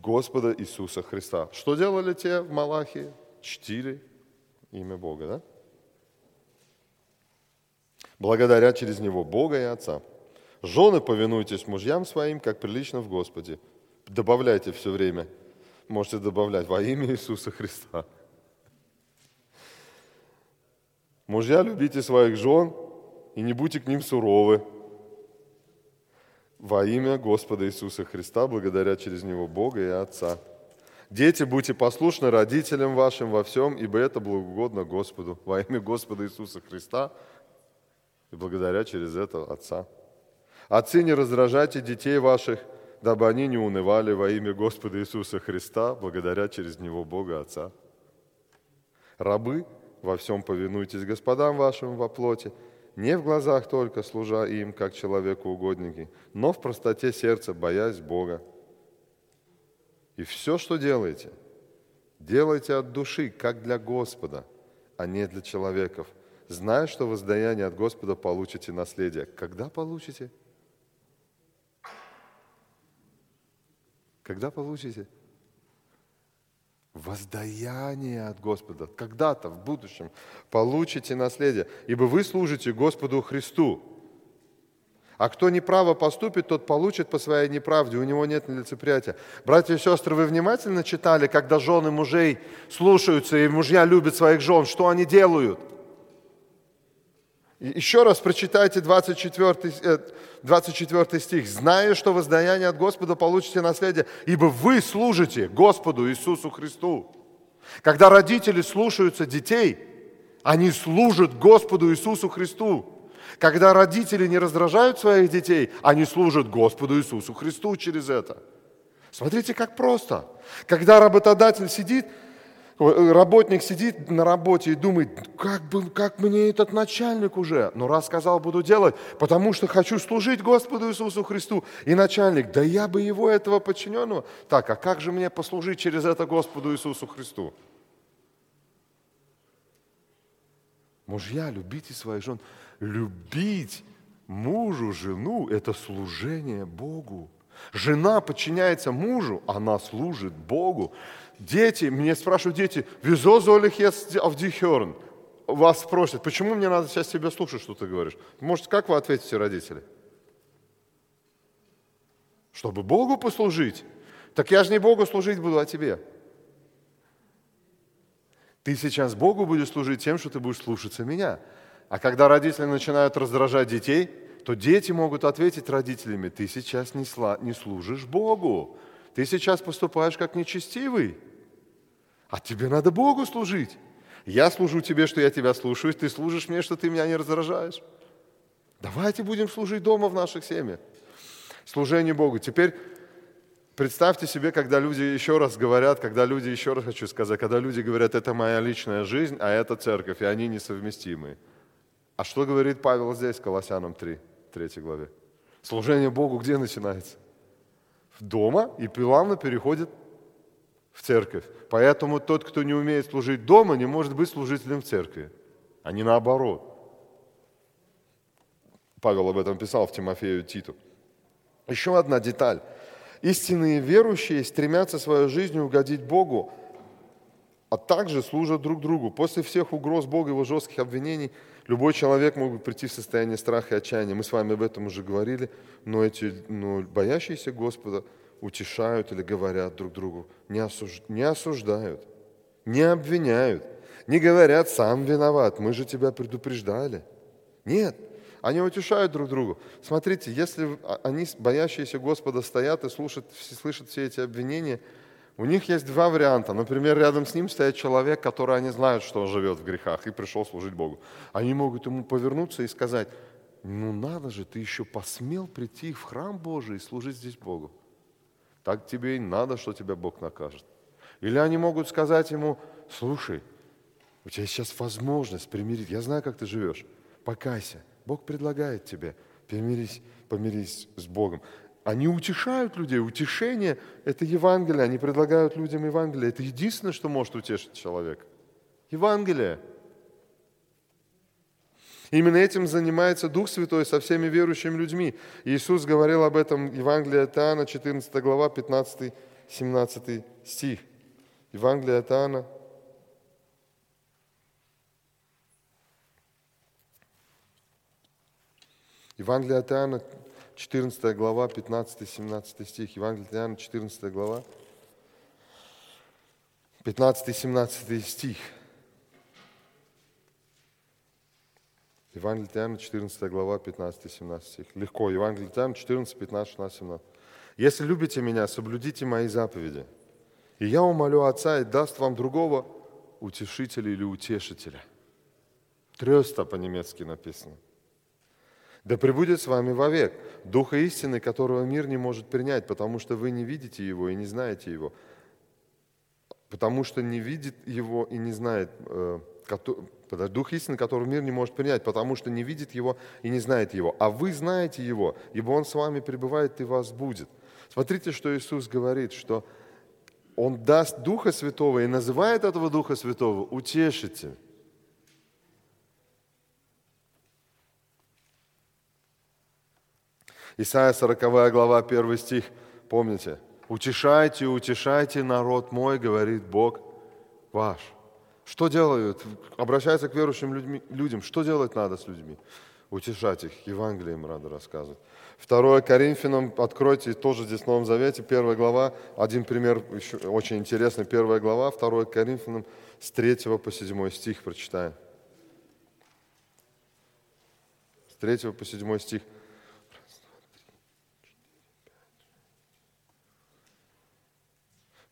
Господа Иисуса Христа. Что делали те в Малахии? Чтили имя Бога, да? Благодаря через Него Бога и Отца. Жены, повинуйтесь мужьям своим, как прилично в Господе. Добавляйте все время. Можете добавлять во имя Иисуса Христа. Мужья, любите своих жен и не будьте к ним суровы, во имя Господа Иисуса Христа, благодаря через Него Бога и Отца. Дети, будьте послушны родителям вашим во всем, ибо это благоугодно Господу. Во имя Господа Иисуса Христа и благодаря через это Отца. Отцы, не раздражайте детей ваших, дабы они не унывали во имя Господа Иисуса Христа, благодаря через Него Бога Отца. Рабы, во всем повинуйтесь господам вашим во плоти, не в глазах только, служа им, как человеку угодники, но в простоте сердца, боясь Бога. И все, что делаете, делайте от души, как для Господа, а не для человеков, зная, что воздаяние от Господа получите наследие. Когда получите? Когда получите? Воздаяние от Господа. Когда-то, в будущем, получите наследие, ибо вы служите Господу Христу. А кто неправо поступит, тот получит по своей неправде, у него нет нелицеприятия. Братья и сестры, вы внимательно читали, когда жены мужей слушаются, и мужья любят своих жен, что они делают – еще раз прочитайте 24, 24 э, стих. «Зная, что воздаяние от Господа получите наследие, ибо вы служите Господу Иисусу Христу». Когда родители слушаются детей, они служат Господу Иисусу Христу. Когда родители не раздражают своих детей, они служат Господу Иисусу Христу через это. Смотрите, как просто. Когда работодатель сидит работник сидит на работе и думает, как, бы, как мне этот начальник уже? Но раз сказал, буду делать, потому что хочу служить Господу Иисусу Христу. И начальник, да я бы его, этого подчиненного. Так, а как же мне послужить через это Господу Иисусу Христу? Мужья, любите своих жен. Любить мужу, жену – это служение Богу. Жена подчиняется мужу, она служит Богу. Дети, мне спрашивают дети, «Визо золих есть авдихерн?» Вас спросят, почему мне надо сейчас тебя слушать, что ты говоришь? Может, как вы ответите, родители? Чтобы Богу послужить. Так я же не Богу служить буду, а тебе. Ты сейчас Богу будешь служить тем, что ты будешь слушаться меня. А когда родители начинают раздражать детей, то дети могут ответить родителями, ты сейчас не, сла, не служишь Богу, ты сейчас поступаешь как нечестивый, а тебе надо Богу служить. Я служу тебе, что я тебя слушаю, ты служишь мне, что ты меня не раздражаешь. Давайте будем служить дома в наших семьях. Служение Богу. Теперь представьте себе, когда люди еще раз говорят, когда люди, еще раз хочу сказать, когда люди говорят, это моя личная жизнь, а это церковь, и они несовместимы. А что говорит Павел здесь, Колоссянам 3, 3 главе? Служение Богу где начинается? Дома и плавно переходит в церковь. Поэтому тот, кто не умеет служить дома, не может быть служителем в церкви, а не наоборот. Павел об этом писал в Тимофею Титу. Еще одна деталь. Истинные верующие стремятся своей жизнью угодить Богу, а также служат друг другу. После всех угроз Бога и его жестких обвинений Любой человек мог бы прийти в состояние страха и отчаяния. Мы с вами об этом уже говорили, но эти но боящиеся Господа утешают или говорят друг другу, не, осуж... не осуждают, не обвиняют, не говорят, сам виноват, мы же тебя предупреждали. Нет, они утешают друг другу. Смотрите, если они, боящиеся Господа, стоят и слушают, слышат все эти обвинения, у них есть два варианта. Например, рядом с ним стоит человек, который они знают, что он живет в грехах и пришел служить Богу. Они могут ему повернуться и сказать, ну надо же, ты еще посмел прийти в храм Божий и служить здесь Богу. Так тебе и надо, что тебя Бог накажет. Или они могут сказать ему, слушай, у тебя сейчас возможность примирить. Я знаю, как ты живешь. Покайся. Бог предлагает тебе помирись, помирись с Богом. Они утешают людей. Утешение – это Евангелие. Они предлагают людям Евангелие. Это единственное, что может утешить человека. Евангелие. Именно этим занимается Дух Святой со всеми верующими людьми. Иисус говорил об этом Евангелие от Иоанна, 14 глава, 15-17 стих. Евангелие от Иоанна, Евангелие от Иоанна, 14 глава, 15-17 стих. Евангелие Иоанна, 14 глава, 15-17 стих. Евангелие Иоанна, 14 глава, 15-17 стих. Легко. Евангелие Иоанна, 14, 15, 16, 17. «Если любите меня, соблюдите мои заповеди, и я умолю Отца и даст вам другого утешителя или утешителя». Трёста по-немецки написано. Да пребудет с вами вовек Духа истины, которого мир не может принять, потому что вы не видите Его и не знаете Его. Потому что не видит Его и не знает, э, Дух истины, которого мир не может принять, потому что не видит Его и не знает Его. А вы знаете Его, ибо Он с вами пребывает и вас будет. Смотрите, что Иисус говорит, что Он даст Духа Святого и называет этого Духа Святого утешитель. Исайя 40 глава, 1 стих, помните? «Утешайте, утешайте народ мой, говорит Бог ваш». Что делают? Обращаются к верующим людьми, людям. Что делать надо с людьми? Утешать их. Евангелием надо рассказывать. Второе Коринфянам, откройте тоже здесь в Новом Завете, первая глава, один пример еще очень интересный, первая глава, второе Коринфянам с 3 по 7 стих прочитаем. С 3 по 7 стих.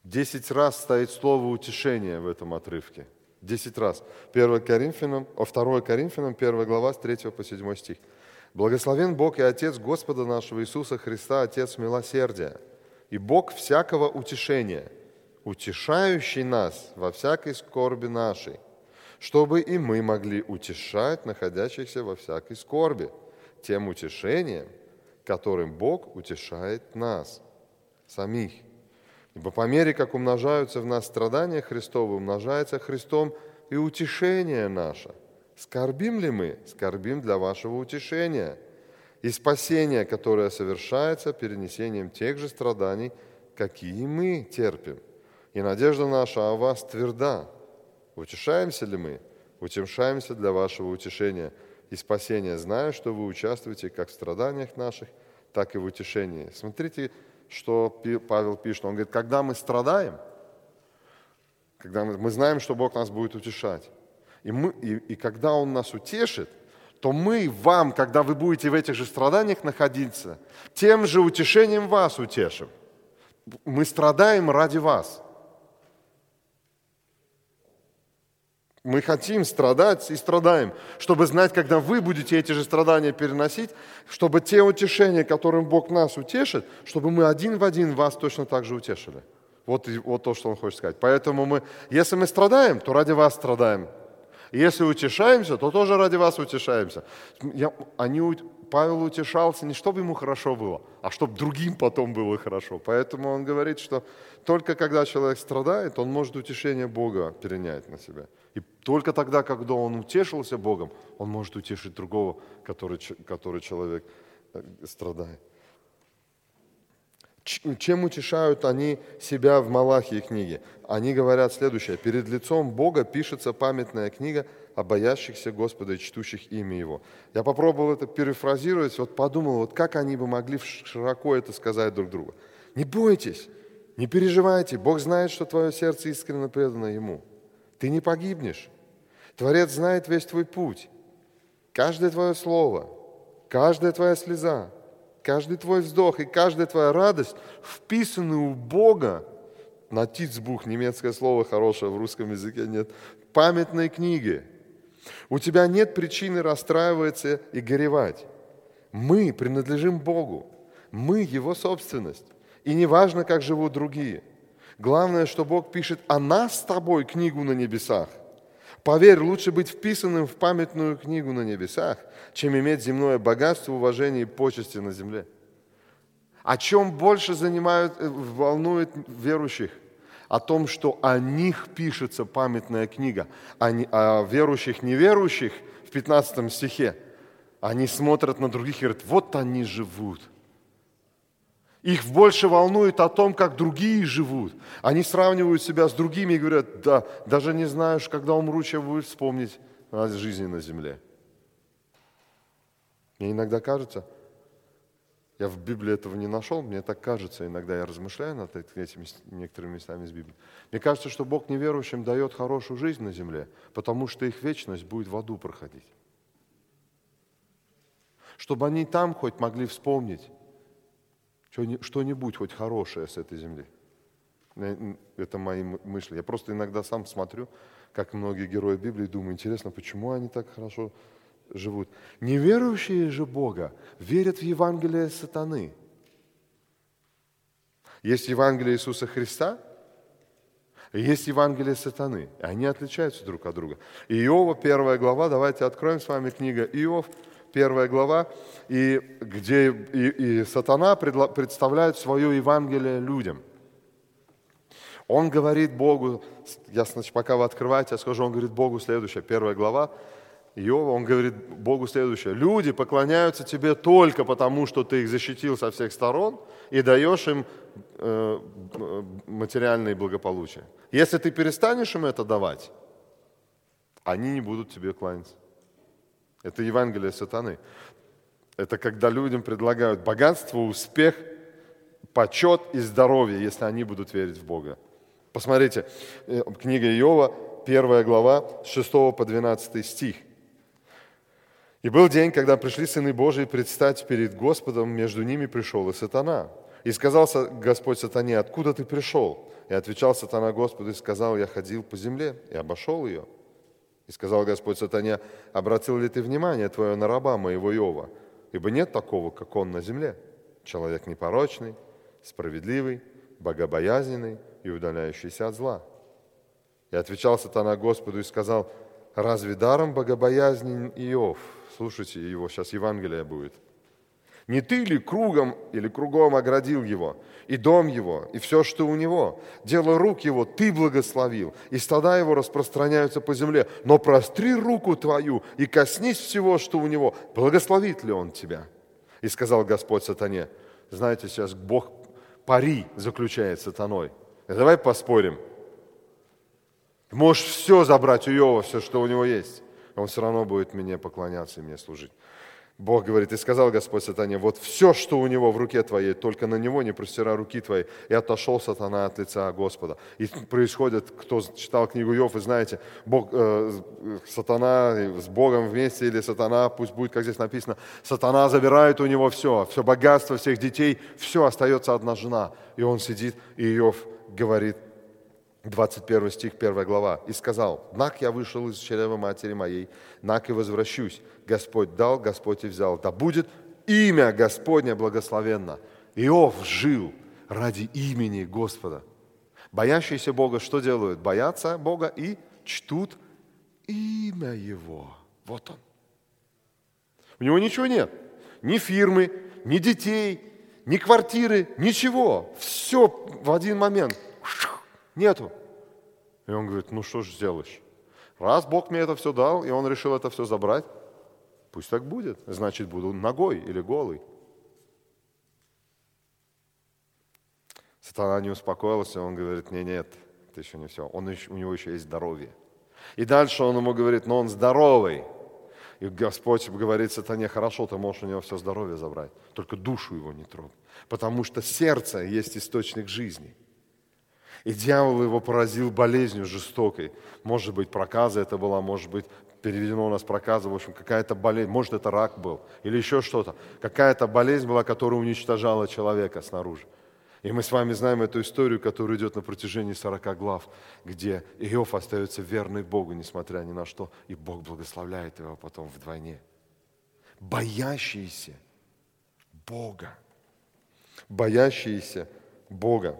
Десять раз стоит слово утешение в этом отрывке. Десять раз. 1 Коринфянам, о 2 Коринфянам, 1 глава, с 3 по 7 стих. «Благословен Бог и Отец Господа нашего Иисуса Христа, Отец милосердия, и Бог всякого утешения, утешающий нас во всякой скорби нашей, чтобы и мы могли утешать находящихся во всякой скорби, тем утешением, которым Бог утешает нас, самих». Ибо по мере, как умножаются в нас страдания Христовы, умножается Христом и утешение наше. Скорбим ли мы? Скорбим для вашего утешения. И спасение, которое совершается перенесением тех же страданий, какие мы терпим. И надежда наша о вас тверда. Утешаемся ли мы? Утешаемся для вашего утешения и спасения, зная, что вы участвуете как в страданиях наших, так и в утешении. Смотрите, что Павел пишет. Он говорит, когда мы страдаем, когда мы, мы знаем, что Бог нас будет утешать, и, мы, и, и когда Он нас утешит, то мы вам, когда вы будете в этих же страданиях находиться, тем же утешением вас утешим. Мы страдаем ради вас. Мы хотим страдать и страдаем, чтобы знать, когда вы будете эти же страдания переносить, чтобы те утешения, которым Бог нас утешит, чтобы мы один в один вас точно так же утешили. Вот, вот то, что он хочет сказать. Поэтому мы, если мы страдаем, то ради вас страдаем. Если утешаемся, то тоже ради вас утешаемся. Я, они, Павел утешался не чтобы ему хорошо было, а чтобы другим потом было хорошо. Поэтому он говорит, что только когда человек страдает, он может утешение Бога перенять на себя. И только тогда, когда он утешился Богом, он может утешить другого, который, который человек э, страдает. Чем утешают они себя в Малахии книге? Они говорят следующее. «Перед лицом Бога пишется памятная книга, о боящихся Господа и чтущих имя Его. Я попробовал это перефразировать, вот подумал, вот как они бы могли широко это сказать друг другу. Не бойтесь, не переживайте, Бог знает, что твое сердце искренне предано Ему. Ты не погибнешь. Творец знает весь твой путь. Каждое твое слово, каждая твоя слеза, каждый твой вздох и каждая твоя радость вписаны у Бога на тицбух, немецкое слово хорошее, в русском языке нет, памятной книги. У тебя нет причины расстраиваться и горевать. Мы принадлежим Богу. Мы Его собственность. И не важно, как живут другие. Главное, что Бог пишет о нас с тобой книгу на небесах – Поверь, лучше быть вписанным в памятную книгу на небесах, чем иметь земное богатство, уважение и почести на земле. О чем больше занимают, э, волнует верующих? О том, что о них пишется памятная книга, а не, о верующих неверующих в 15 стихе. Они смотрят на других и говорят, вот они живут – их больше волнует о том, как другие живут. Они сравнивают себя с другими и говорят, да, даже не знаешь, когда умру, чем будет вспомнить о жизни на земле. Мне иногда кажется, я в Библии этого не нашел, мне так кажется, иногда я размышляю над этими некоторыми местами из Библии. Мне кажется, что Бог неверующим дает хорошую жизнь на земле, потому что их вечность будет в аду проходить. Чтобы они там хоть могли вспомнить, что-нибудь хоть хорошее с этой земли. Это мои мысли. Я просто иногда сам смотрю, как многие герои Библии, думаю, интересно, почему они так хорошо живут. Неверующие же Бога верят в Евангелие сатаны. Есть Евангелие Иисуса Христа, есть Евангелие сатаны. И они отличаются друг от друга. Иова, первая глава, давайте откроем с вами книга Иов, первая глава, и где и, и сатана представляет свое Евангелие людям. Он говорит Богу, я значит, пока вы открываете, я скажу, он говорит Богу следующее, первая глава, Иова, он говорит Богу следующее. Люди поклоняются тебе только потому, что ты их защитил со всех сторон и даешь им э, материальные благополучия. Если ты перестанешь им это давать, они не будут тебе кланяться. Это Евангелие сатаны. Это когда людям предлагают богатство, успех, почет и здоровье, если они будут верить в Бога. Посмотрите, э, книга Иова, первая глава, с 6 по 12 стих. «И был день, когда пришли сыны Божии предстать перед Господом, между ними пришел и сатана. И сказал Господь сатане, откуда ты пришел? И отвечал сатана Господу и сказал, я ходил по земле и обошел ее. И сказал Господь сатане, обратил ли ты внимание твое на раба моего Иова? Ибо нет такого, как он на земле. Человек непорочный, справедливый, богобоязненный и удаляющийся от зла. И отвечал сатана Господу и сказал, разве даром богобоязнен Иов? Слушайте его, сейчас Евангелие будет. Не ты ли кругом или кругом оградил его, и дом его, и все, что у него? Дело рук его ты благословил, и стада его распространяются по земле. Но простри руку твою и коснись всего, что у него. Благословит ли он тебя? И сказал Господь сатане, знаете, сейчас Бог пари заключает сатаной. Давай поспорим. Можешь все забрать у Иова, все, что у него есть. Он все равно будет мне поклоняться и мне служить. Бог говорит, и сказал Господь сатане, вот все, что у него в руке твоей, только на него не простирай руки твои. И отошел сатана от лица Господа. И происходит, кто читал книгу Йов, вы знаете, Бог, э, сатана с Богом вместе, или сатана, пусть будет, как здесь написано, сатана забирает у него все, все богатство всех детей, все, остается одна жена. И он сидит, и Йов говорит, 21 стих, 1 глава, «И сказал, нак я вышел из чрева матери моей, нак и возвращусь. Господь дал, Господь и взял. Да будет имя Господне благословенно». Иов жил ради имени Господа. Боящиеся Бога что делают? Боятся Бога и чтут имя Его. Вот он. У него ничего нет. Ни фирмы, ни детей, ни квартиры, ничего. Все в один момент – Нету. И он говорит, ну что ж сделаешь? Раз Бог мне это все дал, и он решил это все забрать, пусть так будет. Значит, буду ногой или голый. Сатана не успокоился, он говорит, нет, нет, это еще не все. Он, у него еще есть здоровье. И дальше он ему говорит, но он здоровый. И Господь говорит сатане, хорошо, ты можешь у него все здоровье забрать, только душу его не трогай. Потому что сердце есть источник жизни. И дьявол его поразил болезнью жестокой. Может быть, проказа это была, может быть, переведено у нас проказа, в общем, какая-то болезнь, может, это рак был, или еще что-то. Какая-то болезнь была, которая уничтожала человека снаружи. И мы с вами знаем эту историю, которая идет на протяжении 40 глав, где Иов остается верный Богу, несмотря ни на что, и Бог благословляет его потом вдвойне. Боящиеся Бога. Боящиеся Бога.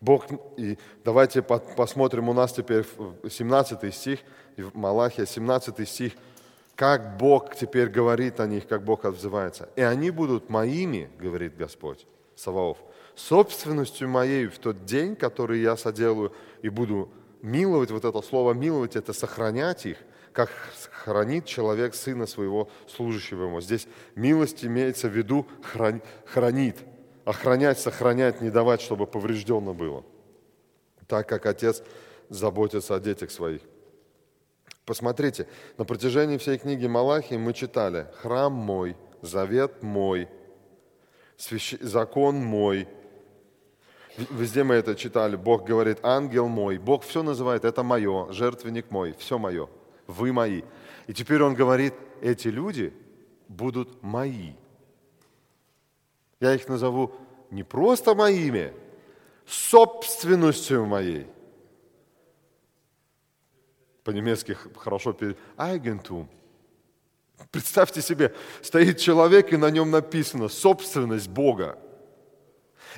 Бог, и давайте посмотрим, у нас теперь 17 стих, Малахия, 17 стих, как Бог теперь говорит о них, как Бог отзывается. «И они будут моими, говорит Господь, Саваоф, собственностью моей в тот день, который я соделаю, и буду миловать, вот это слово миловать, это сохранять их, как хранит человек сына своего служащего ему. Здесь милость имеется в виду хранит, охранять, сохранять, не давать, чтобы поврежденно было. Так как отец заботится о детях своих. Посмотрите, на протяжении всей книги Малахии мы читали «Храм мой, завет мой, закон мой, Везде мы это читали. Бог говорит, ангел мой. Бог все называет, это мое, жертвенник мой, все мое, вы мои. И теперь он говорит, эти люди будут мои. Я их назову не просто моими, собственностью моей. По-немецки хорошо перед Eigentum. Представьте себе, стоит человек, и на нем написано «собственность Бога».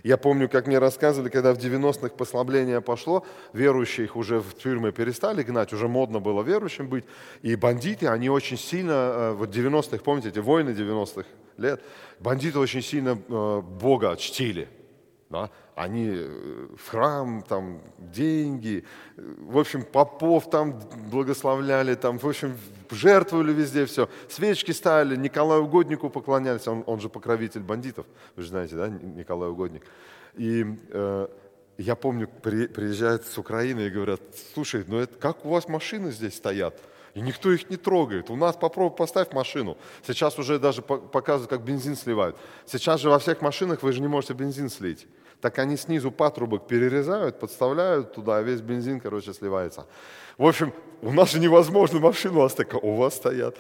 Я помню, как мне рассказывали, когда в 90-х послабление пошло, верующих уже в тюрьмы перестали гнать, уже модно было верующим быть. И бандиты, они очень сильно, э, вот 90-х, помните, эти войны 90-х лет, бандиты очень сильно э, Бога чтили. Да? Они э, в храм, там, деньги, в общем, попов там благословляли, там, в общем, жертвовали везде все. Свечки ставили, Николаю Угоднику поклонялись, он, он же покровитель бандитов, вы же знаете, да, Николай Угодник. И э, я помню, при, приезжают с Украины и говорят, слушай, ну это как у вас машины здесь стоят? И никто их не трогает. У нас попробуй поставь машину. Сейчас уже даже показывают, как бензин сливают. Сейчас же во всех машинах вы же не можете бензин слить так они снизу патрубок перерезают, подставляют туда, а весь бензин, короче, сливается. В общем, у нас же невозможно машину оставить, у вас стоят.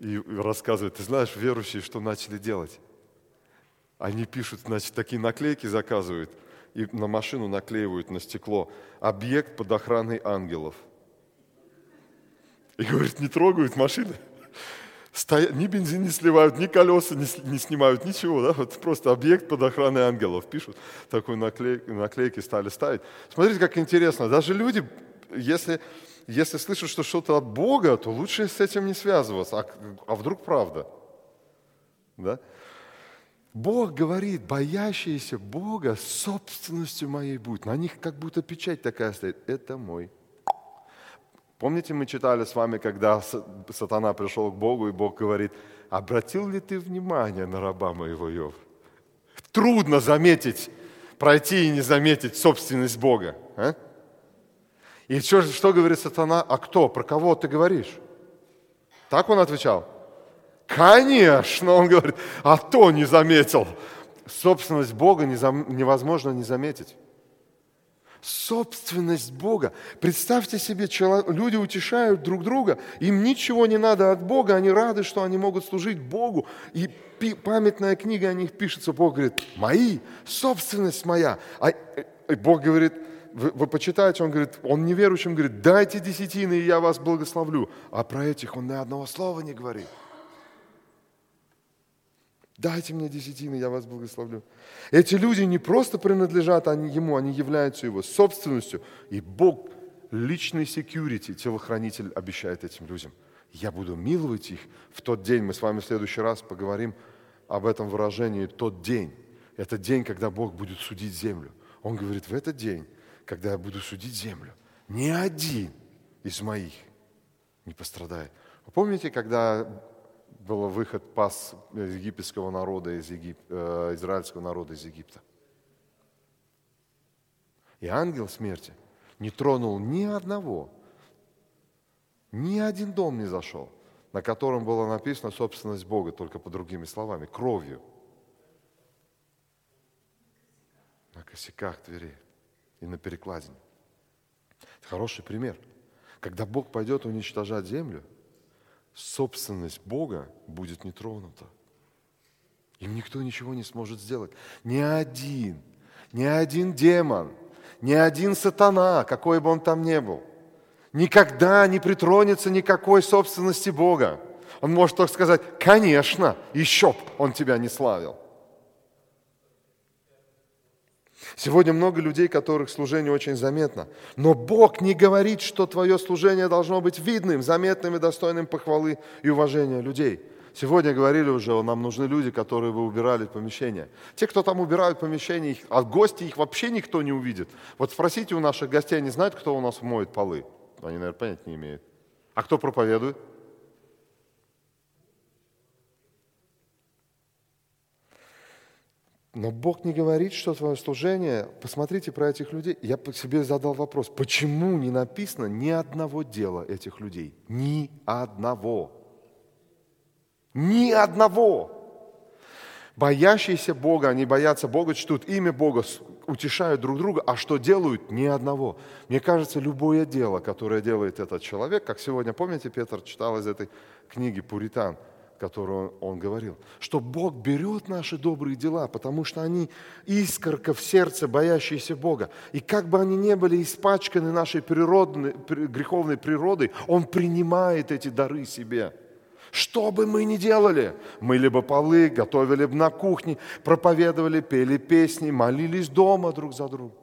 И рассказывают, ты знаешь, верующие, что начали делать? Они пишут, значит, такие наклейки заказывают, и на машину наклеивают на стекло «Объект под охраной ангелов». И говорит, не трогают машины стоят, ни бензин не сливают, ни колеса не, не снимают, ничего, да, вот просто объект под охраной ангелов пишут, такой наклейки, наклейки стали ставить. Смотрите, как интересно, даже люди, если, если слышат, что что-то от Бога, то лучше с этим не связываться, а, а вдруг правда, да? Бог говорит, боящиеся Бога собственностью моей будут. На них как будто печать такая стоит. Это мой Помните, мы читали с вами, когда сатана пришел к Богу, и Бог говорит, обратил ли ты внимание на раба моего Йов? Трудно заметить, пройти и не заметить собственность Бога. А? И что, что говорит сатана? А кто? Про кого ты говоришь? Так он отвечал. Конечно, он говорит, а то не заметил. Собственность Бога невозможно не заметить собственность Бога. Представьте себе, люди утешают друг друга, им ничего не надо от Бога, они рады, что они могут служить Богу. И памятная книга о них пишется, Бог говорит, мои, собственность моя. А э, Бог говорит, вы, вы почитаете, он говорит, он неверующим говорит, дайте десятины, и я вас благословлю. А про этих он ни одного слова не говорит. Дайте мне десятины, я вас благословлю. Эти люди не просто принадлежат ему, они являются его собственностью. И Бог, личный security, телохранитель, обещает этим людям. Я буду миловать их в тот день. Мы с вами в следующий раз поговорим об этом выражении «тот день». Это день, когда Бог будет судить землю. Он говорит, в этот день, когда я буду судить землю, ни один из моих не пострадает. Вы помните, когда был выход пас египетского народа из Егип... Э, израильского народа из Египта. И ангел смерти не тронул ни одного Ни один дом не зашел, на котором было написано собственность Бога, только по другими словами, кровью. На косяках дверей и на перекладине. Это хороший пример. Когда Бог пойдет уничтожать землю, собственность Бога будет не тронута. Им никто ничего не сможет сделать. Ни один, ни один демон, ни один сатана, какой бы он там ни был, никогда не притронется никакой собственности Бога. Он может только сказать, конечно, еще б он тебя не славил. Сегодня много людей, которых служение очень заметно. Но Бог не говорит, что твое служение должно быть видным, заметным и достойным похвалы и уважения людей. Сегодня говорили уже, нам нужны люди, которые бы убирали помещение. Те, кто там убирают помещение, их, а гости их вообще никто не увидит. Вот спросите у наших гостей, они знают, кто у нас моет полы? Они, наверное, понять не имеют. А кто проповедует? Но Бог не говорит, что твое служение, посмотрите про этих людей. Я себе задал вопрос, почему не написано ни одного дела этих людей? Ни одного. Ни одного. Боящиеся Бога, они боятся Бога, чтут имя Бога, утешают друг друга, а что делают? Ни одного. Мне кажется, любое дело, которое делает этот человек, как сегодня, помните, Петр читал из этой книги «Пуритан», которую он говорил, что Бог берет наши добрые дела, потому что они искорка в сердце, боящиеся Бога. И как бы они ни были испачканы нашей природной, греховной природой, Он принимает эти дары себе. Что бы мы ни делали, мы либо полы, готовили бы на кухне, проповедовали, пели песни, молились дома друг за другом.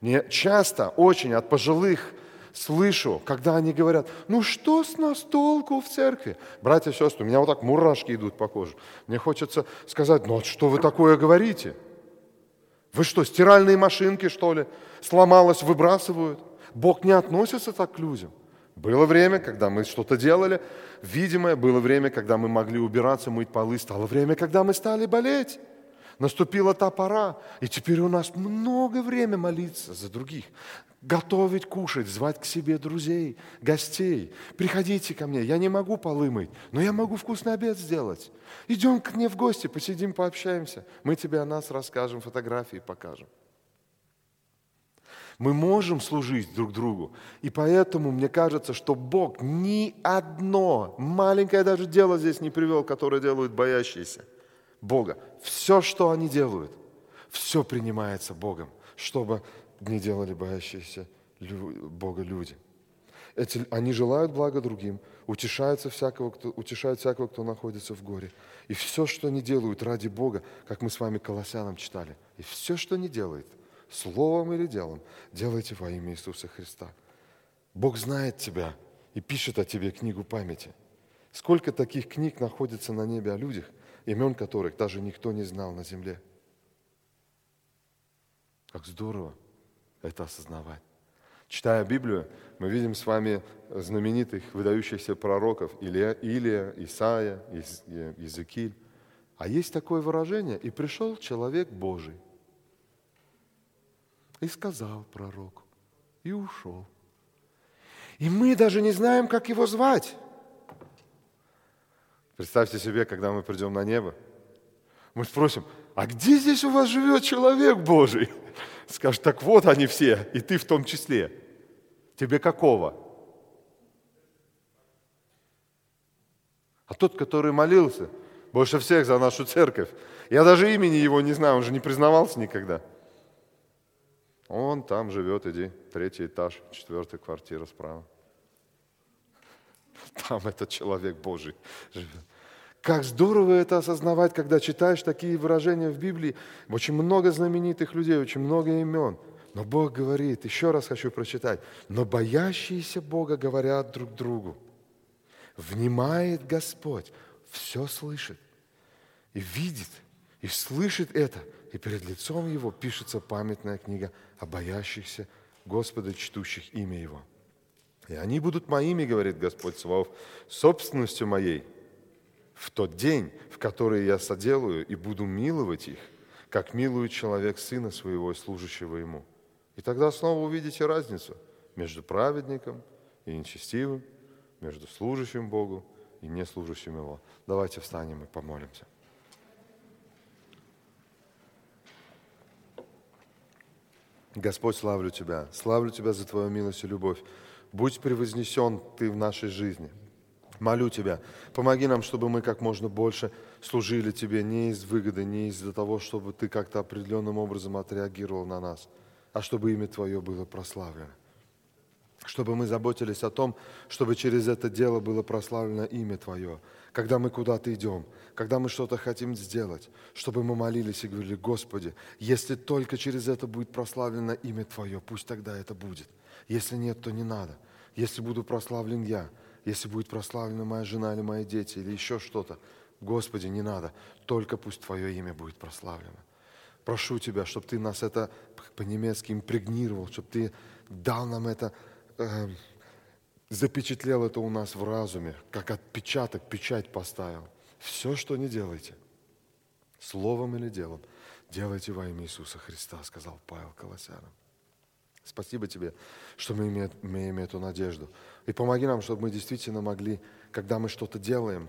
Мне часто очень от пожилых слышу, когда они говорят, ну что с нас толку в церкви? Братья и сестры, у меня вот так мурашки идут по коже. Мне хочется сказать, ну что вы такое говорите? Вы что, стиральные машинки, что ли? Сломалось, выбрасывают? Бог не относится так к людям. Было время, когда мы что-то делали, видимое, было время, когда мы могли убираться, мыть полы, стало время, когда мы стали болеть. Наступила та пора, и теперь у нас много времени молиться за других готовить, кушать, звать к себе друзей, гостей. Приходите ко мне, я не могу полы мыть, но я могу вкусный обед сделать. Идем к мне в гости, посидим, пообщаемся. Мы тебе о нас расскажем, фотографии покажем. Мы можем служить друг другу. И поэтому мне кажется, что Бог ни одно маленькое даже дело здесь не привел, которое делают боящиеся Бога. Все, что они делают, все принимается Богом, чтобы не делали боящиеся Бога люди. Эти, они желают блага другим, утешаются всякого, кто, утешают всякого, кто находится в горе. И все, что они делают ради Бога, как мы с вами Колоссянам читали, и все, что они делают, словом или делом, делайте во имя Иисуса Христа. Бог знает тебя и пишет о тебе книгу памяти. Сколько таких книг находится на небе о людях, имен которых даже никто не знал на земле. Как здорово, это осознавать. Читая Библию, мы видим с вами знаменитых, выдающихся пророков Илия, Илия Исаия, Иезекииль. А есть такое выражение, и пришел человек Божий, и сказал пророку, и ушел. И мы даже не знаем, как его звать. Представьте себе, когда мы придем на небо, мы спросим, а где здесь у вас живет человек Божий? Скажет, так вот они все, и ты в том числе. Тебе какого? А тот, который молился больше всех за нашу церковь, я даже имени его не знаю, он же не признавался никогда. Он там живет, иди, третий этаж, четвертая квартира справа. Там этот человек Божий живет. Как здорово это осознавать, когда читаешь такие выражения в Библии. Очень много знаменитых людей, очень много имен. Но Бог говорит, еще раз хочу прочитать, но боящиеся Бога говорят друг другу. Внимает Господь, все слышит и видит, и слышит это, и перед лицом Его пишется памятная книга о боящихся Господа, чтущих имя Его. И они будут моими, говорит Господь Саваоф, собственностью моей – в тот день, в который я соделаю и буду миловать их, как милует человек сына своего и служащего ему. И тогда снова увидите разницу между праведником и нечестивым, между служащим Богу и не служащим Его. Давайте встанем и помолимся. Господь, славлю Тебя. Славлю Тебя за Твою милость и любовь. Будь превознесен Ты в нашей жизни. Молю Тебя, помоги нам, чтобы мы как можно больше служили Тебе не из выгоды, не из-за того, чтобы Ты как-то определенным образом отреагировал на нас, а чтобы имя Твое было прославлено. Чтобы мы заботились о том, чтобы через это дело было прославлено имя Твое, когда мы куда-то идем, когда мы что-то хотим сделать, чтобы мы молились и говорили, Господи, если только через это будет прославлено имя Твое, пусть тогда это будет. Если нет, то не надо. Если буду прославлен я, если будет прославлена моя жена или мои дети, или еще что-то, Господи, не надо, только пусть Твое имя будет прославлено. Прошу Тебя, чтобы Ты нас это по-немецки импрегнировал, чтобы Ты дал нам это, э, запечатлел это у нас в разуме, как отпечаток, печать поставил. Все, что не делайте, словом или делом, делайте во имя Иисуса Христа, сказал Павел Колоссянам. Спасибо тебе, что мы имеем, имеем эту надежду. И помоги нам, чтобы мы действительно могли, когда мы что-то делаем,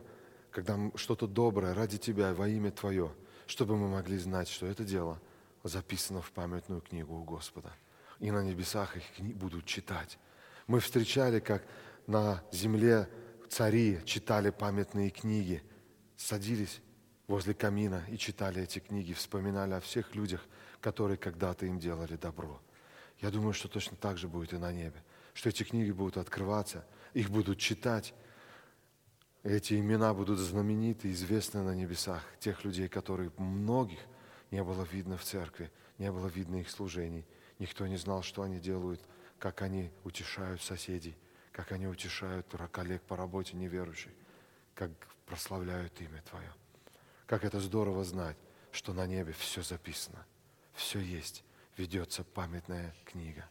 когда что-то доброе ради Тебя, во имя Твое, чтобы мы могли знать, что это дело записано в памятную книгу у Господа. И на небесах их будут читать. Мы встречали, как на земле цари читали памятные книги, садились возле камина и читали эти книги, вспоминали о всех людях, которые когда-то им делали добро. Я думаю, что точно так же будет и на небе, что эти книги будут открываться, их будут читать, эти имена будут знамениты, известны на небесах, тех людей, которых многих не было видно в церкви, не было видно их служений. Никто не знал, что они делают, как они утешают соседей, как они утешают коллег по работе неверующих, как прославляют имя Твое. Как это здорово знать, что на небе все записано, все есть, ведется памятная книга.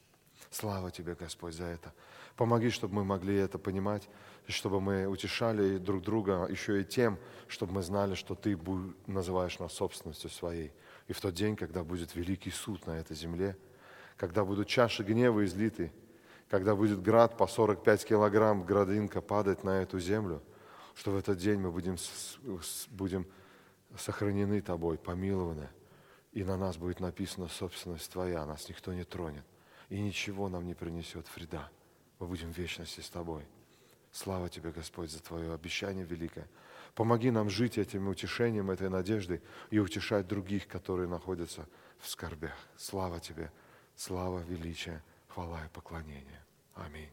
Слава Тебе, Господь, за это. Помоги, чтобы мы могли это понимать, и чтобы мы утешали друг друга еще и тем, чтобы мы знали, что Ты называешь нас собственностью своей. И в тот день, когда будет великий суд на этой земле, когда будут чаши гнева излиты, когда будет град по 45 килограмм градинка падать на эту землю, что в этот день мы будем, будем сохранены Тобой, помилованы, и на нас будет написана собственность Твоя, нас никто не тронет, и ничего нам не принесет вреда. Мы будем в вечности с Тобой. Слава Тебе, Господь, за Твое обещание великое. Помоги нам жить этим утешением, этой надеждой и утешать других, которые находятся в скорбях. Слава Тебе, слава, величие, хвала и поклонение. Аминь.